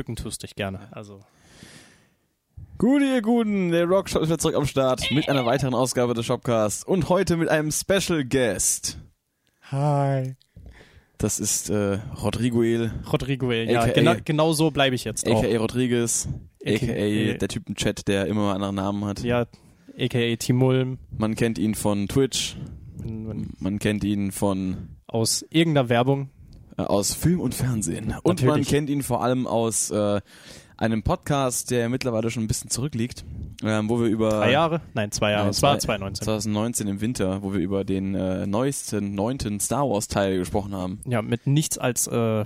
bücken tust dich gerne. Also. Gute, ihr Guten, der Rockshop ist wieder zurück am Start mit einer weiteren Ausgabe des Shopcasts und heute mit einem Special Guest. Hi. Das ist äh, Rodriguel, Rodrigo, ja, AKA genau, genau so bleibe ich jetzt auch. aka Rodriguez, aka der Typ im Chat, der immer mal andere Namen hat. Ja, aka Timulm. Man kennt ihn von Twitch, man kennt ihn von Aus irgendeiner Werbung. Aus Film und Fernsehen und man Natürlich. kennt ihn vor allem aus äh, einem Podcast, der mittlerweile schon ein bisschen zurückliegt, ähm, wo wir über Drei Jahre? Nein, zwei Jahre. Nein, es war zwei- 2019. 2019 im Winter, wo wir über den äh, neuesten, neunten Star Wars Teil gesprochen haben Ja, mit nichts als äh,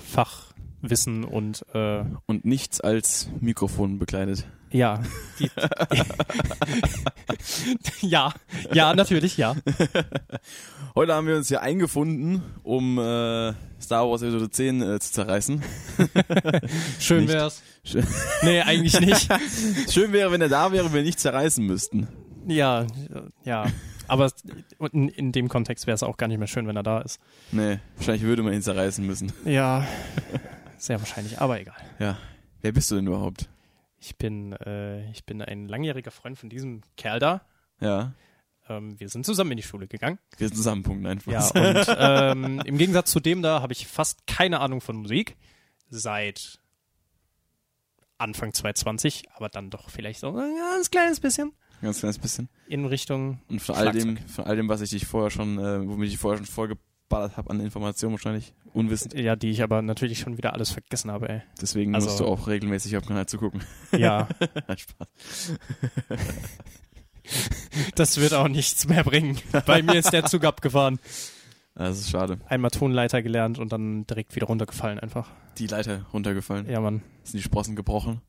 Fachwissen und äh, und nichts als Mikrofon bekleidet. ja. Die, ja, ja, natürlich, ja. Heute haben wir uns hier eingefunden, um äh, Star Wars Episode 10 äh, zu zerreißen. Schön Nicht. wär's. Schön. Nee, eigentlich nicht. Schön wäre, wenn er da wäre, wir nicht zerreißen müssten. Ja, ja. Aber in dem Kontext wäre es auch gar nicht mehr schön, wenn er da ist. Nee, wahrscheinlich würde man ihn zerreißen müssen. Ja, sehr wahrscheinlich, aber egal. Ja. Wer bist du denn überhaupt? Ich bin, äh, ich bin ein langjähriger Freund von diesem Kerl da. Ja. Ähm, wir sind zusammen in die Schule gegangen. Wir sind zusammen, Punkt einfach. Ja, und ähm, im Gegensatz zu dem da habe ich fast keine Ahnung von Musik. Seit Anfang 2020, aber dann doch vielleicht so ein ganz kleines bisschen Ganz kleines bisschen. in Richtung. Und von all dem, von all dem, was ich dich vorher schon, äh, womit ich vorher schon vollgeballert habe an Informationen wahrscheinlich, unwissend. Ja, die ich aber natürlich schon wieder alles vergessen habe, ey. Deswegen Also- musst du auch regelmäßig auf Kanal zugucken. Ja, Spaß. das wird auch nichts mehr bringen. Bei mir ist der Zug abgefahren. Das ist schade. Einmal Tonleiter gelernt und dann direkt wieder runtergefallen einfach. Die Leiter runtergefallen. Ja, Mann. Sind die Sprossen gebrochen?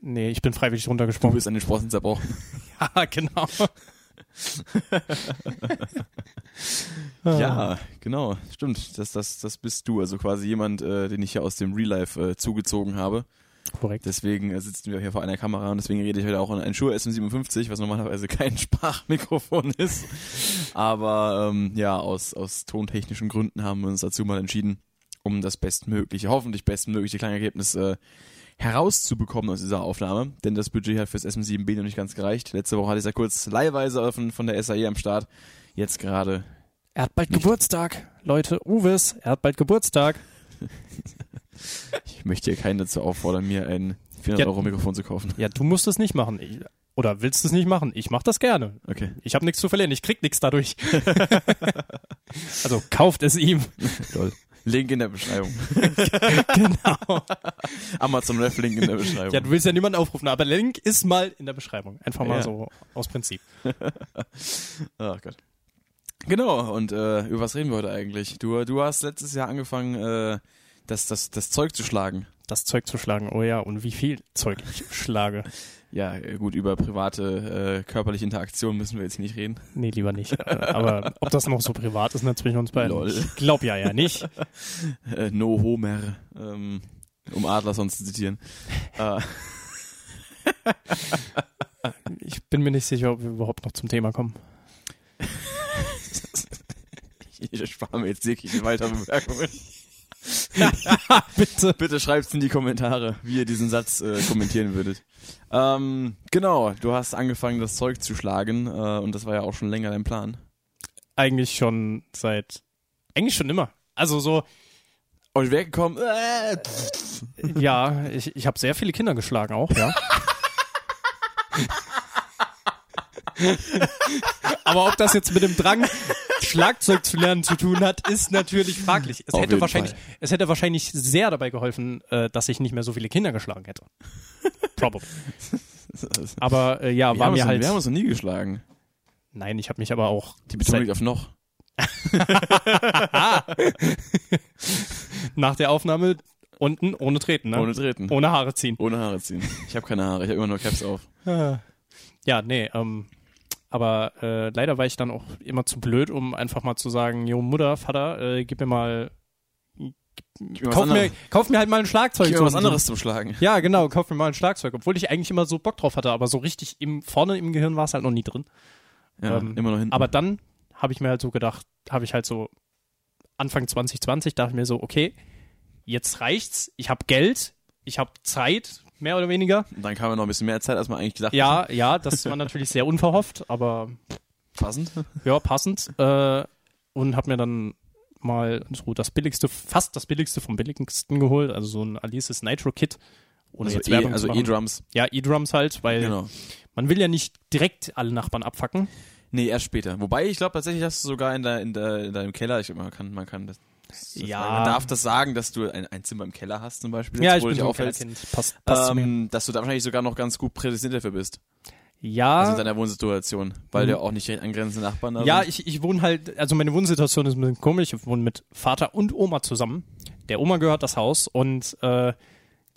Nee, ich bin freiwillig Du runtergesprungen. bist an den Sprossen zerbrochen. Ja, genau. Ja, genau. Stimmt. Das, das, das bist du. Also quasi jemand, äh, den ich hier aus dem Real Life äh, zugezogen habe. Korrekt. Deswegen äh, sitzen wir hier vor einer Kamera und deswegen rede ich heute auch in ein Shure SM57, was normalerweise kein Sprachmikrofon ist. Aber ähm, ja, aus, aus tontechnischen Gründen haben wir uns dazu mal entschieden, um das bestmögliche, hoffentlich bestmögliche Klangergebnis äh, herauszubekommen aus dieser Aufnahme. Denn das Budget hat fürs SM7B noch nicht ganz gereicht. Letzte Woche hatte ich ja kurz leihweise von, von der SAE am Start. Jetzt gerade Er hat bald Geburtstag. Leute, Uwes, er hat bald Geburtstag. Ich möchte hier keinen dazu auffordern, mir ein 400 Ja. Euro Mikrofon zu kaufen. Ja, du musst es nicht machen. Ich, oder willst es nicht machen? Ich mach das gerne. Okay. Ich habe nichts zu verlieren. Ich krieg nichts dadurch. also kauft es ihm. Toll. Link in der Beschreibung. genau. Amazon Ref Link in der Beschreibung. Ja, du willst ja niemanden aufrufen, aber Link ist mal in der Beschreibung. Einfach mal Ja. so aus Prinzip. Ach Gott. Genau, und äh, über was reden wir heute eigentlich? Du, du hast letztes Jahr angefangen, äh, das, das, das Zeug zu schlagen. Das Zeug zu schlagen. Oh ja, und wie viel Zeug ich schlage. Ja, äh, gut, über private äh, körperliche Interaktion müssen wir jetzt nicht reden. Nee, lieber nicht. Äh, Aber ob das noch so privat ist, zwischen uns beiden. Lol. Ich glaub ja ja nicht. Äh, no Homer, ähm, um Adler sonst zu zitieren. äh, Ich bin mir nicht sicher, ob wir überhaupt noch zum Thema kommen. ich erspare mir jetzt jegliche weitere Bemerkungen. Bitte. Bitte schreibt's in die Kommentare, wie ihr diesen Satz äh, kommentieren würdet. Ähm, genau, du hast angefangen, das Zeug zu schlagen äh, und das war ja auch schon länger dein Plan. Eigentlich schon seit, eigentlich schon immer. Also so, Und weggekommen. Äh, ja, ich, ich habe sehr viele Kinder geschlagen auch, ja. Aber ob das jetzt mit dem Drang, Schlagzeug zu lernen zu tun hat, ist natürlich fraglich. Es Auf hätte wahrscheinlich, Fall. es hätte wahrscheinlich sehr dabei geholfen, äh, dass ich nicht mehr so viele Kinder geschlagen hätte. Probably. Aber äh, ja, wir, war haben mir halt. wir haben uns noch nie geschlagen. Nein, ich habe mich aber auch Die Betonung liegt auf noch. nach der Aufnahme unten ohne treten, ne? Ohne treten. ohne Haare ziehen. Ohne Haare ziehen. Ich habe keine Haare, ich habe immer nur Caps auf. Ja, nee, ähm, aber äh, leider war ich dann auch immer zu blöd, um einfach mal zu sagen, jo Mutter, Vater, äh, gib mir mal, Gib kauf mir, kauf mir halt mal ein Schlagzeug. gib mir was anderes zum Schlagen. Ja, genau, kauf mir mal ein Schlagzeug, obwohl ich eigentlich immer so Bock drauf hatte, aber so richtig im vorne im Gehirn war es halt noch nie drin. Ja, Ähm, immer noch hinten. Aber dann habe ich mir halt so gedacht, habe ich halt so Anfang 2020 dachte ich mir so, okay, jetzt reicht's, ich habe Geld, ich habe Zeit, mehr oder weniger. Und dann kam ja noch ein bisschen mehr Zeit, als man eigentlich gedacht hat. Ja, ja, das war natürlich sehr unverhofft, aber Passend. ja, passend. Äh, und habe mir dann mal so das billigste, fast das billigste vom billigsten geholt, also so ein Alice's Nitro Kit. Ohne Also jetzt E- Werbung also zu machen. E-Drums. Ja, E-Drums halt, weil Genau. man will ja nicht direkt alle Nachbarn abfacken. Nee, erst später. Wobei, ich glaube tatsächlich hast du sogar in, der, in, der, in deinem Keller, ich glaube, man kann, man kann das Ja. Man darf das sagen, dass du ein, ein Zimmer im Keller hast zum Beispiel. Ja, ich wo bin dich so. Kellerkind. Passt, passt. Ähm, dass du da wahrscheinlich sogar noch ganz gut prädestiniert dafür bist. Ja, Also in deiner Wohnsituation. Weil Mhm. du auch nicht angrenzende Nachbarn da ja, ich, ich wohne halt, also meine Wohnsituation ist ein bisschen komisch. Ich wohne mit Vater und Oma zusammen. Der Oma gehört das Haus und äh,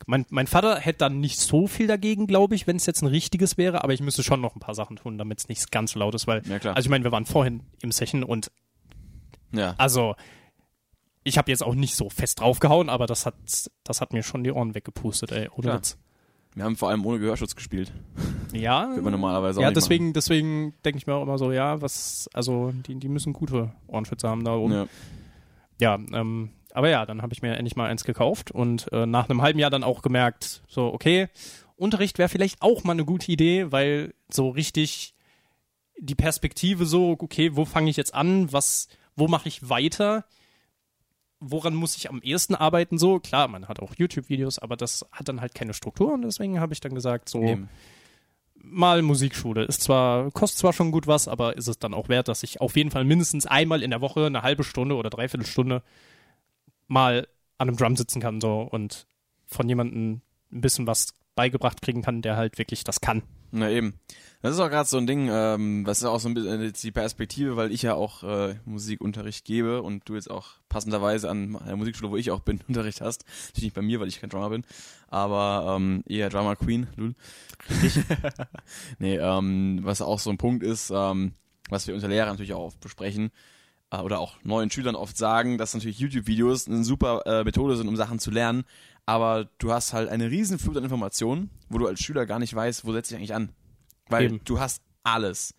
mein, mein Vater hätte dann nicht so viel dagegen, glaube ich, wenn es jetzt ein richtiges wäre, aber ich müsste schon noch ein paar Sachen tun, damit es nicht ganz so laut ist, weil, Ja, also ich meine, wir waren vorhin im Session und ja. also ich habe jetzt auch nicht so fest draufgehauen, aber das hat, das hat mir schon die Ohren weggepustet, ey, oder Klar. Witz. Wir haben vor allem ohne Gehörschutz gespielt. Ja, Würde man normalerweise auch ja, nicht deswegen, deswegen denke ich mir auch immer so, ja, was, also die, die müssen gute Ohrenschützer haben da oben. Ja. Ja, ähm, aber ja, dann habe ich mir endlich mal eins gekauft und äh, nach einem halben Jahr dann auch gemerkt, so, okay, Unterricht wäre vielleicht auch mal eine gute Idee, weil so richtig die Perspektive so, okay, wo fange ich jetzt an, was, wo mache ich weiter, woran muss ich am ehesten arbeiten, so, klar, man hat auch YouTube-Videos, aber das hat dann halt keine Struktur und deswegen habe ich dann gesagt, so, Eben. mal Musikschule. Ist zwar, kostet zwar schon gut was, aber ist es dann auch wert, dass ich auf jeden Fall mindestens einmal in der Woche eine halbe Stunde oder dreiviertel Stunde mal an einem Drum sitzen kann so und von jemandem ein bisschen was beigebracht kriegen kann, der halt wirklich das kann. Na eben. Das ist auch gerade so ein Ding, ähm, was ist auch so ein bisschen jetzt die Perspektive, weil ich ja auch äh, Musikunterricht gebe und du jetzt auch passenderweise an der Musikschule, wo ich auch bin, Unterricht hast. Natürlich nicht bei mir, weil ich kein Drummer bin, aber ähm, eher Drummer Queen, lul. Richtig. nee, ähm, was auch so ein Punkt ist, ähm, was wir unter Lehrern natürlich auch oft besprechen, äh, oder auch neuen Schülern oft sagen, dass natürlich YouTube-Videos eine super äh, Methode sind, um Sachen zu lernen, aber du hast halt eine riesen Flut an Informationen, wo du als Schüler gar nicht weißt, wo setze ich eigentlich an. Weil Eben. du hast alles.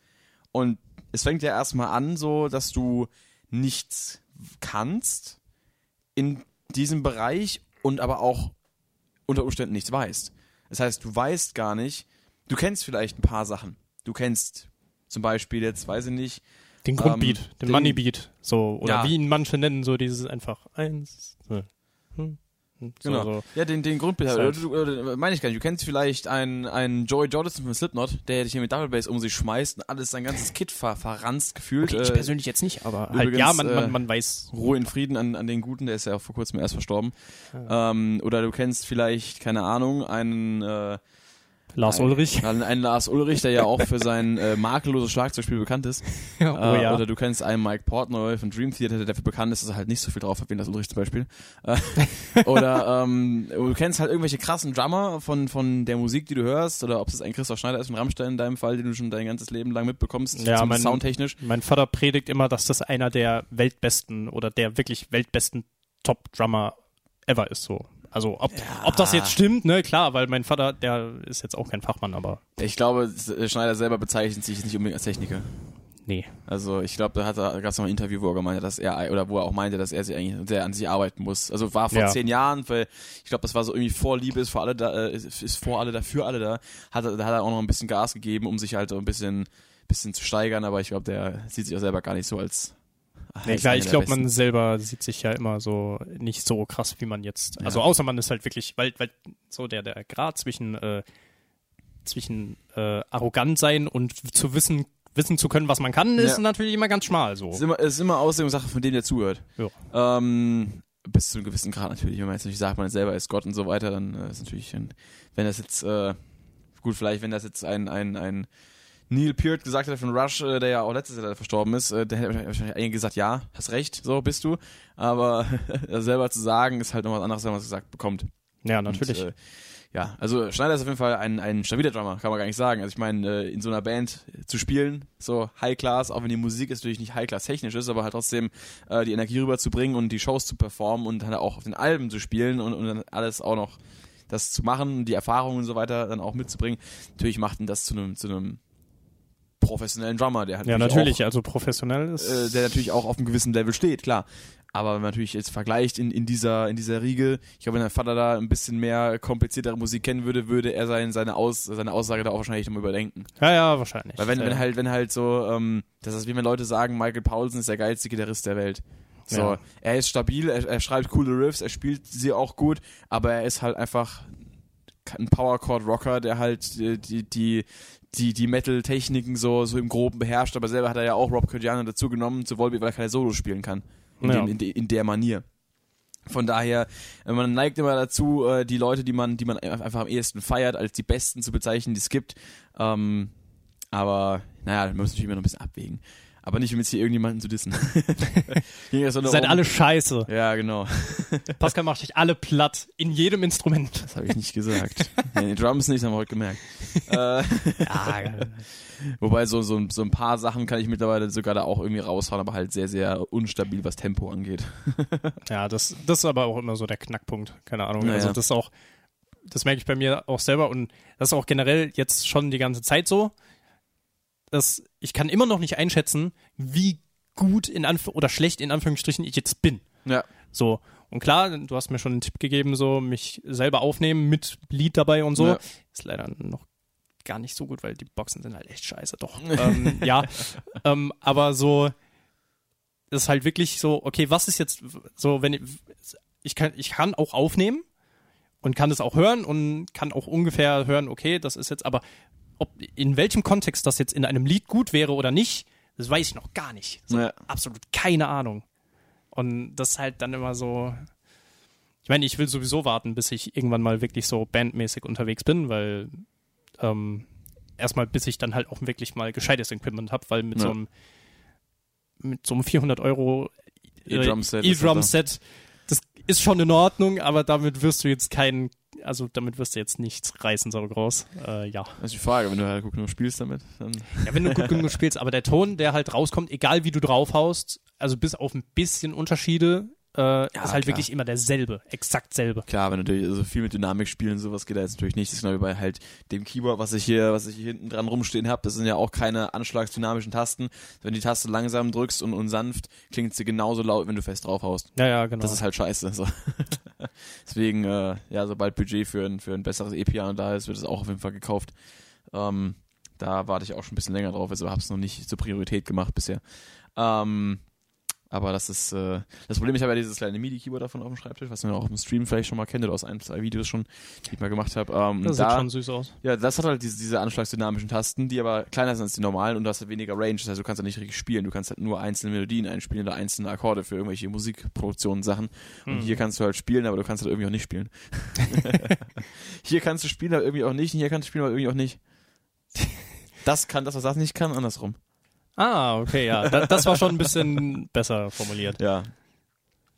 Und es fängt ja erstmal an, so, dass du nichts kannst in diesem Bereich und aber auch unter Umständen nichts weißt. Das heißt, du weißt gar nicht, du kennst vielleicht ein paar Sachen. Du kennst zum Beispiel jetzt, weiß ich nicht, Den Grundbeat, den, den- Moneybeat, so, oder Ja. wie ihn manche nennen, so dieses einfach eins, so, hm, hm, so, Genau. so. Ja, den, den halt- oder, meine ich gar nicht. Du kennst vielleicht einen, einen Joey Jordison von Slipknot, der dich hier mit Double Bass um sich schmeißt und alles sein ganzes Kit ver verranzt gefühlt. Okay, ich Äh, persönlich jetzt nicht, aber halt, übrigens, ja, man, äh, man, man weiß. Ruhe in Frieden an, an den Guten, der ist ja auch vor kurzem erst verstorben. Ähm, oder du kennst vielleicht, keine Ahnung, einen, äh, Lars einen, Ulrich. Einen Lars Ulrich, der ja auch für sein äh, makelloses Schlagzeugspiel bekannt ist. oh äh, ja. Oder du kennst einen Mike Portnoy von Dream Theater, der dafür bekannt ist, dass er halt nicht so viel drauf hat wie Lars Ulrich zum Beispiel. Äh, oder ähm, du kennst halt irgendwelche krassen Drummer von, von der Musik, die du hörst, oder ob es ein Christoph Schneider ist von Rammstein in deinem Fall, den du schon dein ganzes Leben lang mitbekommst, Ja, mein- soundtechnisch. Mein Vater predigt immer, dass das einer der weltbesten oder der wirklich weltbesten Top-Drummer ever ist, so. Also, ob, ob das jetzt stimmt, ne, klar, weil mein Vater, der ist jetzt auch kein Fachmann, aber Ich glaube, Schneider selber bezeichnet sich nicht unbedingt als Techniker. nee. Also ich glaube, da hat er, gab es noch ein Interview, wo er gemeint hat, dass er oder wo er auch meinte, dass er sich eigentlich sehr an sich arbeiten muss. Also war vor Ja. zehn Jahren, weil ich glaube, das war so irgendwie vor Liebe ist vor alle da, äh, ist, ist vor alle da, für alle da. Hat er, da hat er auch noch ein bisschen Gas gegeben, um sich halt so ein bisschen, bisschen zu steigern. Aber ich glaube, der sieht sich auch selber gar nicht so als. Nee, als klar, ich glaube, man selber sieht sich ja immer so nicht so krass, wie man jetzt. Also außer man ist halt wirklich, weil, weil so der, der Grad zwischen, äh, zwischen äh, arrogant sein und zu wissen, wissen zu können, was man kann, ist Ja. natürlich immer ganz schmal so. Es ist immer, ist immer Auslegungssache von dem, der zuhört. Ja. Ähm, bis zu einem gewissen Grad natürlich. Wenn man jetzt nicht sagt, man selber ist Gott und so weiter, dann äh, ist natürlich, ein, wenn das jetzt, äh, gut, vielleicht, wenn das jetzt ein, ein, ein Neil Peart gesagt hätte von Rush, äh, der ja auch letztes Jahr verstorben ist, äh, der hätte wahrscheinlich eigentlich gesagt, ja, hast recht, so bist du. Aber selber zu sagen, ist halt noch was anderes, wenn man es gesagt bekommt. Ja, natürlich. Und, äh, ja, also Schneider ist auf jeden Fall ein, ein stabiler Drummer, kann man gar nicht sagen. Also ich meine, äh, in so einer Band zu spielen, so High Class, auch wenn die Musik jetzt natürlich nicht High Class technisch ist, aber halt trotzdem äh, die Energie rüberzubringen und die Shows zu performen und dann auch auf den Alben zu spielen und, und dann alles auch noch das zu machen, die Erfahrungen und so weiter dann auch mitzubringen. Natürlich macht ihn das zu einem zu einem professionellen Drummer, der hat Ja, natürlich auch, also professionell ist. äh, der natürlich auch auf einem gewissen Level steht, klar. Aber wenn man natürlich jetzt vergleicht in, in dieser in dieser Riege, ich glaube, wenn dein Vater da ein bisschen mehr kompliziertere Musik kennen würde, würde er sein, seine Aus, seine Aussage da auch wahrscheinlich nochmal überdenken. ja, ja, wahrscheinlich. Weil wenn, ja. wenn halt, wenn halt so, ähm, das ist wie wenn Leute sagen, Michael Paulsen ist der geilste Gitarrist der Welt. So, Ja. er ist stabil, er, er schreibt coole Riffs, er spielt sie auch gut, aber er ist halt einfach ein Powerchord-Rocker, der halt die, die, die, die, die Metal-Techniken so, so im Groben beherrscht, aber selber hat er ja auch Rob Cordiano dazu genommen zu Volbeat, weil er keine Solo spielen kann. In, Ja. dem, in, de, in der Manier. Von daher, äh, man neigt immer dazu, äh, die Leute, die man, die man einfach am ehesten feiert, als die besten zu bezeichnen, die es gibt. Ähm, aber, naja, man muss natürlich immer noch ein bisschen abwägen. Aber nicht, um jetzt hier irgendjemanden zu dissen. Seid alle scheiße. Ja, genau. Pascal macht euch alle platt. In jedem Instrument. Das habe ich nicht gesagt. nee, die Drums nicht, haben wir heute gemerkt. äh, Ja, wobei so, so, so ein paar Sachen kann ich mittlerweile sogar da auch irgendwie raushauen, aber halt sehr, sehr unstabil, was Tempo angeht. ja das, das ist aber auch immer so der Knackpunkt. Keine Ahnung. Naja. Also das ist auch, das merke ich bei mir auch selber und das ist auch generell jetzt schon die ganze Zeit so, dass ich kann immer noch nicht einschätzen, wie gut in Anf oder schlecht in Anführungsstrichen ich jetzt bin. Ja. So. Und klar, du hast mir schon einen Tipp gegeben, so mich selber aufnehmen mit Lied dabei und so. Ja. Ist leider noch gar nicht so gut, weil die Boxen sind halt echt scheiße, doch. ähm, ja. Ähm, aber so ist halt wirklich so, okay, was ist jetzt so, wenn ich, ich kann, ich kann auch aufnehmen und kann es auch hören und kann auch ungefähr hören, okay, das ist jetzt aber, ob in welchem Kontext das jetzt in einem Lied gut wäre oder nicht, das weiß ich noch gar nicht. So, Ja. Absolut keine Ahnung. Und das ist halt dann immer so. Ich meine, ich will sowieso warten, bis ich irgendwann mal wirklich so bandmäßig unterwegs bin, weil ähm, erstmal bis ich dann halt auch wirklich mal gescheites Equipment habe, weil mit Ja. so einem mit so einem 400 Euro E-Drum-Set E-Drum-Set, das ist schon in Ordnung, aber damit wirst du jetzt keinen, also damit wirst du jetzt nichts reißen so groß. Äh, ja. Das ist die Frage, wenn du halt guck, nur spielst damit, dann. Ja, wenn du gut genug spielst, aber der Ton, der halt rauskommt, egal wie du draufhaust, also bis auf ein bisschen Unterschiede, äh, ist halt klar. wirklich immer derselbe, exakt selbe. Klar, wenn natürlich so viel mit Dynamik spielen, sowas geht da jetzt natürlich nicht. Das ist genau wie bei halt dem Keyboard, was ich hier, was ich hier hinten dran rumstehen habe. Das sind ja auch keine anschlagsdynamischen Tasten. Wenn du die Taste langsam drückst und, und sanft, klingt sie genauso laut, wenn du fest draufhaust. Ja, ja, genau. Das ist halt scheiße. So. Deswegen, äh, ja, sobald Budget für ein, für ein besseres E-Piano da ist, wird es auch auf jeden Fall gekauft. Ähm, da warte ich auch schon ein bisschen länger drauf, also habe es noch nicht zur Priorität gemacht bisher. Ähm, aber das ist, äh, das Problem, ich habe ja dieses kleine MIDI-Keyboard davon auf dem Schreibtisch, was man auch auf dem Stream vielleicht schon mal kennt oder aus ein, zwei Videos schon, die ich mal gemacht habe. Ähm, das da, sieht schon süß aus. ja, das hat halt diese, diese anschlagsdynamischen Tasten, die aber kleiner sind als die normalen und du hast halt weniger Range. Das heißt, du kannst halt nicht richtig spielen. Du kannst halt nur einzelne Melodien einspielen oder einzelne Akkorde für irgendwelche Musikproduktionen, Sachen. Und Hm. hier kannst du halt spielen, aber du kannst halt irgendwie auch nicht spielen. hier kannst du spielen, aber irgendwie auch nicht. Und hier kannst du spielen, aber irgendwie auch nicht. Das kann das, was das nicht kann, andersrum. Ah, okay, ja. Da, das war schon ein bisschen besser formuliert. Ja.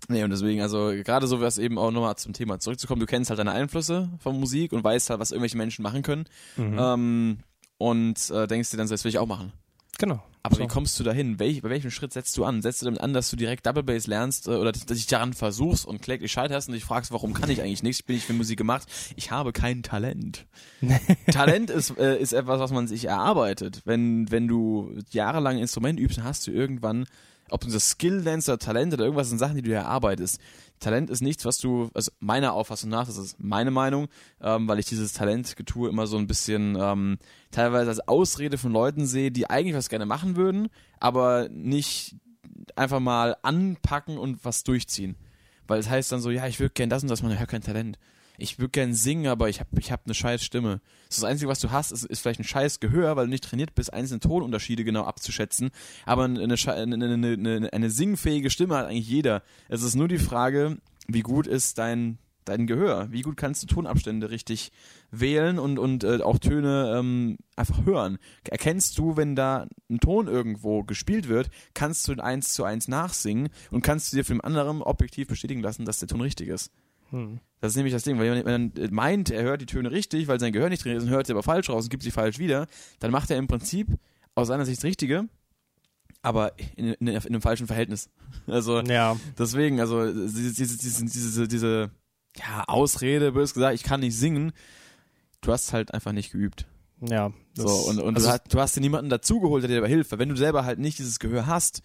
Nee, und deswegen, also gerade so was eben auch nochmal zum Thema zurückzukommen, du kennst halt deine Einflüsse von Musik und weißt halt, was irgendwelche Menschen machen können. Mhm. Ähm, und äh, denkst dir dann, so, das will ich auch machen. Genau. Aber So. wie kommst du dahin? Welch, bei welchem Schritt setzt du an? Setzt du damit an, dass du direkt Double Bass lernst äh, oder dass dich daran versuchst und kläglich scheiterst und dich fragst, warum kann ich eigentlich nichts? Bin ich für Musik gemacht? Ich habe kein Talent. Talent ist, äh, ist etwas, was man sich erarbeitet. Wenn, wenn du jahrelang ein Instrument übst, dann hast du irgendwann, ob das Skill nennst oder Talent oder irgendwas, sind Sachen, die du erarbeitest. Talent ist nichts, was du, also meiner Auffassung nach, das ist meine Meinung, ähm, weil ich dieses Talentgetue immer so ein bisschen ähm, teilweise als Ausrede von Leuten sehe, die eigentlich was gerne machen würden, aber nicht einfach mal anpacken und was durchziehen. Weil es heißt dann so, ja, ich würde gern das und das machen, ich habe kein Talent. Ich würde gern singen, aber ich habe ich hab eine scheiß Stimme. Das, Einzige, was du hast, ist, ist vielleicht ein scheiß Gehör, weil du nicht trainiert bist, einzelne Tonunterschiede genau abzuschätzen. Aber eine, eine, eine, eine singfähige Stimme hat eigentlich jeder. Es ist nur die Frage, wie gut ist dein, dein Gehör? Wie gut kannst du Tonabstände richtig wählen und, und äh, auch Töne ähm, einfach hören? Erkennst du, wenn da ein Ton irgendwo gespielt wird, kannst du ihn eins zu eins nachsingen und kannst du dir von dem anderen objektiv bestätigen lassen, dass der Ton richtig ist? Hm. Das ist nämlich das Ding, weil wenn man meint, er hört die Töne richtig, weil sein Gehör nicht drin ist und hört sie aber falsch raus und gibt sie falsch wieder, dann macht er im Prinzip aus seiner Sicht das Richtige, aber in, in, in einem falschen Verhältnis. Also Ja, deswegen, also diese, diese, diese, diese, ja, Ausrede, bös gesagt, ich kann nicht singen, du hast halt einfach nicht geübt. Ja. So, das- und, und also, du, hast, du hast dir niemanden dazugeholt, der dir dabei hilft. Weil wenn du selber halt nicht dieses Gehör hast,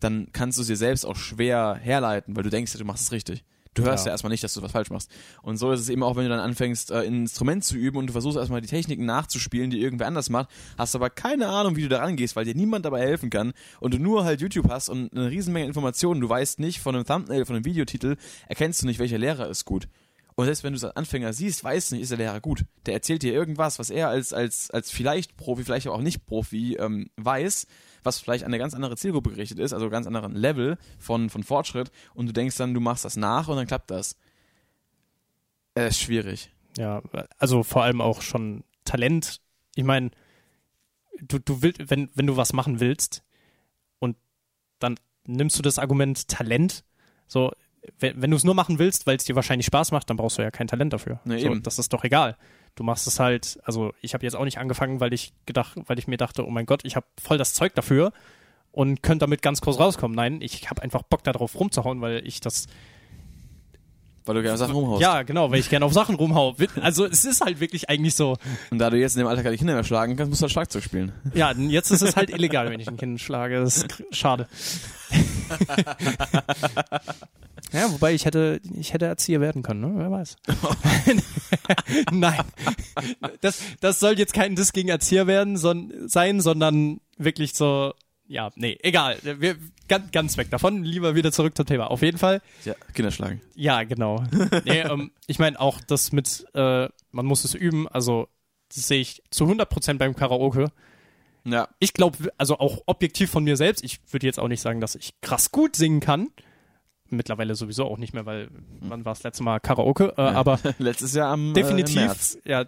dann kannst du es dir selbst auch schwer herleiten, weil du denkst, du machst es richtig. Du hörst ja, Ja. erstmal nicht, dass du was falsch machst. Und so ist es eben auch, wenn du dann anfängst, äh, ein Instrument zu üben und du versuchst erstmal die Techniken nachzuspielen, die irgendwer anders macht, hast aber keine Ahnung, wie du da rangehst, weil dir niemand dabei helfen kann und du nur halt YouTube hast und eine Riesenmenge Informationen. Du weißt nicht von einem Thumbnail, von einem Videotitel, erkennst du nicht, welcher Lehrer ist gut. Und selbst wenn du es als Anfänger siehst, weißt du nicht, ist der Lehrer gut. Der erzählt dir irgendwas, was er als, als, als vielleicht Profi, vielleicht aber auch nicht Profi ähm, weiß, was vielleicht an eine ganz andere Zielgruppe gerichtet ist, also ganz anderen Level von, von Fortschritt. Und du denkst dann, du machst das nach und dann klappt das. Äh, ist schwierig. Ja, also vor allem auch schon Talent. Ich meine, du, du willst, wenn, wenn du was machen willst und dann nimmst du das Argument Talent, so, wenn, wenn du es nur machen willst, weil es dir wahrscheinlich Spaß macht, dann brauchst du ja kein Talent dafür. Nee, so, eben. Das ist doch egal. Du machst es halt, also ich habe jetzt auch nicht angefangen, weil ich gedacht, weil ich mir dachte, oh mein Gott, ich habe voll das Zeug dafür und könnte damit ganz groß rauskommen. Nein, ich habe einfach Bock darauf rumzuhauen, weil ich das Weil du gerne Sachen rumhaust. ja, genau, weil ich gerne auf Sachen rumhau. Also es ist halt wirklich eigentlich so. Und da du jetzt in dem Alter keine Kinder mehr schlagen kannst, musst du halt Schlagzeug spielen. Ja, jetzt ist es halt illegal, wenn ich ein Kind schlage. Das ist schade. ja, wobei ich hätte, ich hätte Erzieher werden können, ne? Wer weiß. Nein. Das, das soll jetzt kein Diss gegen Erzieher werden, son, sein, sondern wirklich so, ja, nee, egal. Wir, ganz, ganz weg davon. Lieber wieder zurück zum Thema. Auf jeden Fall. Ja, Kinder schlagen. Ja, genau. nee, ähm, ich meine auch das mit, äh, man muss es üben, also das sehe ich zu 100% beim Karaoke. Ja. Ich glaube, also auch objektiv von mir selbst, ich würde jetzt auch nicht sagen, dass ich krass gut singen kann. Mittlerweile sowieso auch nicht mehr, weil wann war das letzte Mal Karaoke? Äh, Aber Letztes Jahr am äh, definitiv, März. ja,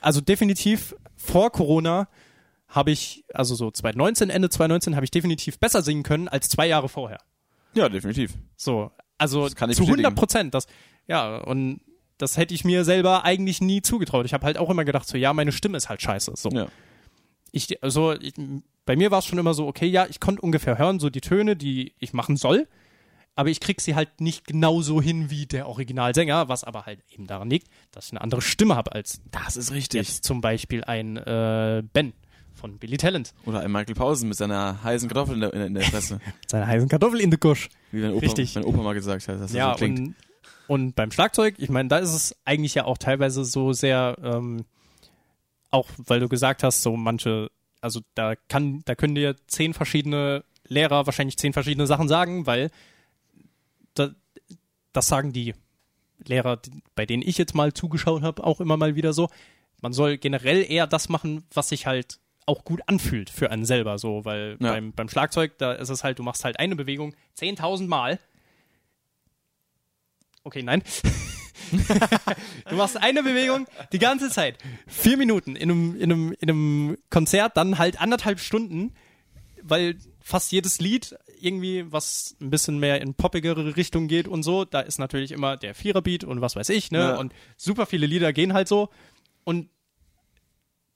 also definitiv vor Corona habe ich, also so 2019, Ende 2019, habe ich definitiv besser singen können als zwei Jahre vorher. Ja, definitiv. So, also zu bestätigen. 100 Prozent. Das, ja, und das hätte ich mir selber eigentlich nie zugetraut. Ich habe halt auch immer gedacht, so, ja, meine Stimme ist halt scheiße. So, Ja. ich, also, ich, bei mir war es schon immer so, okay, ja, ich konnte ungefähr hören, so die Töne, die ich machen soll, aber ich krieg sie halt nicht genauso hin wie der Originalsänger, was aber halt eben daran liegt, dass ich eine andere Stimme habe als Das ist richtig. jetzt zum Beispiel ein äh, Ben von Billy Talent. Oder ein Michael Pausen mit seiner heißen Kartoffel in der, in der Fresse. Seine heißen Kartoffel in der Gusch. Wie mein Opa, Richtig. mein Opa mal gesagt hat, dass das Ja, so klingt. und, und beim Schlagzeug, ich meine, da ist es eigentlich ja auch teilweise so sehr, ähm, auch weil du gesagt hast, so manche, also da kann, da können dir zehn verschiedene Lehrer wahrscheinlich zehn verschiedene Sachen sagen, weil da, das sagen die Lehrer, bei denen ich jetzt mal zugeschaut habe, auch immer mal wieder so. Man soll generell eher das machen, was sich halt auch gut anfühlt für einen selber, so, weil Ja. beim, beim Schlagzeug, da ist es halt, du machst halt eine Bewegung 10.000 Mal. Okay, nein. du machst eine Bewegung die ganze Zeit. Vier Minuten in einem, in einem, in einem Konzert, dann halt anderthalb Stunden, weil fast jedes Lied irgendwie, was ein bisschen mehr in poppigere Richtung geht und so, da ist natürlich immer der Viererbeat und was weiß ich, ne? Ja. Und super viele Lieder gehen halt so. Und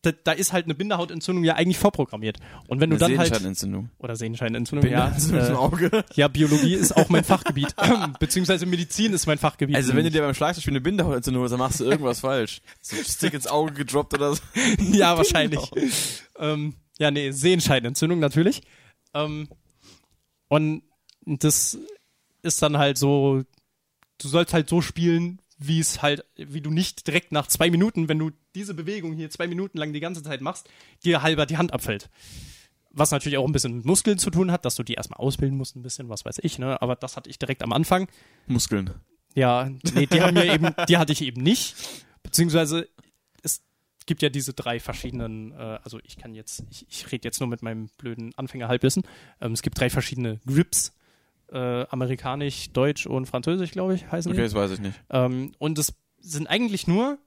da, da ist halt eine Bindehautentzündung ja eigentlich vorprogrammiert. Und wenn du Eine dann halt. Sehenscheidenentzündung. Oder Sehenscheinentzündung, ja. Im Äh, Auge. ja, Biologie ist auch mein Fachgebiet. Beziehungsweise Medizin ist mein Fachgebiet. Also wenn du dir beim Schlagzeug eine Bindehautentzündung hast, dann machst du irgendwas falsch. So ein Stick ins Auge gedroppt oder so. ja, wahrscheinlich. ähm, ja, nee, Sehenscheidenentzündung natürlich. Ähm, und das ist dann halt so, du sollst halt so spielen, wie es halt, wie du nicht direkt nach zwei Minuten, wenn du diese Bewegung hier zwei Minuten lang die ganze Zeit machst, dir halber die Hand abfällt. Was natürlich auch ein bisschen mit Muskeln zu tun hat, dass du die erstmal ausbilden musst, ein bisschen, was weiß ich, ne? Aber das hatte ich direkt am Anfang. Muskeln. Ja, nee, die haben mir eben, die hatte ich eben nicht. Beziehungsweise es gibt ja diese drei verschiedenen, äh, also ich kann jetzt, ich, ich rede jetzt nur mit meinem blöden Anfängerhalbwissen. Ähm, es gibt drei verschiedene Grips. Äh, amerikanisch, Deutsch und Französisch, glaube ich, heißen Okay, die. das weiß ich nicht. Ähm, und es sind eigentlich nur,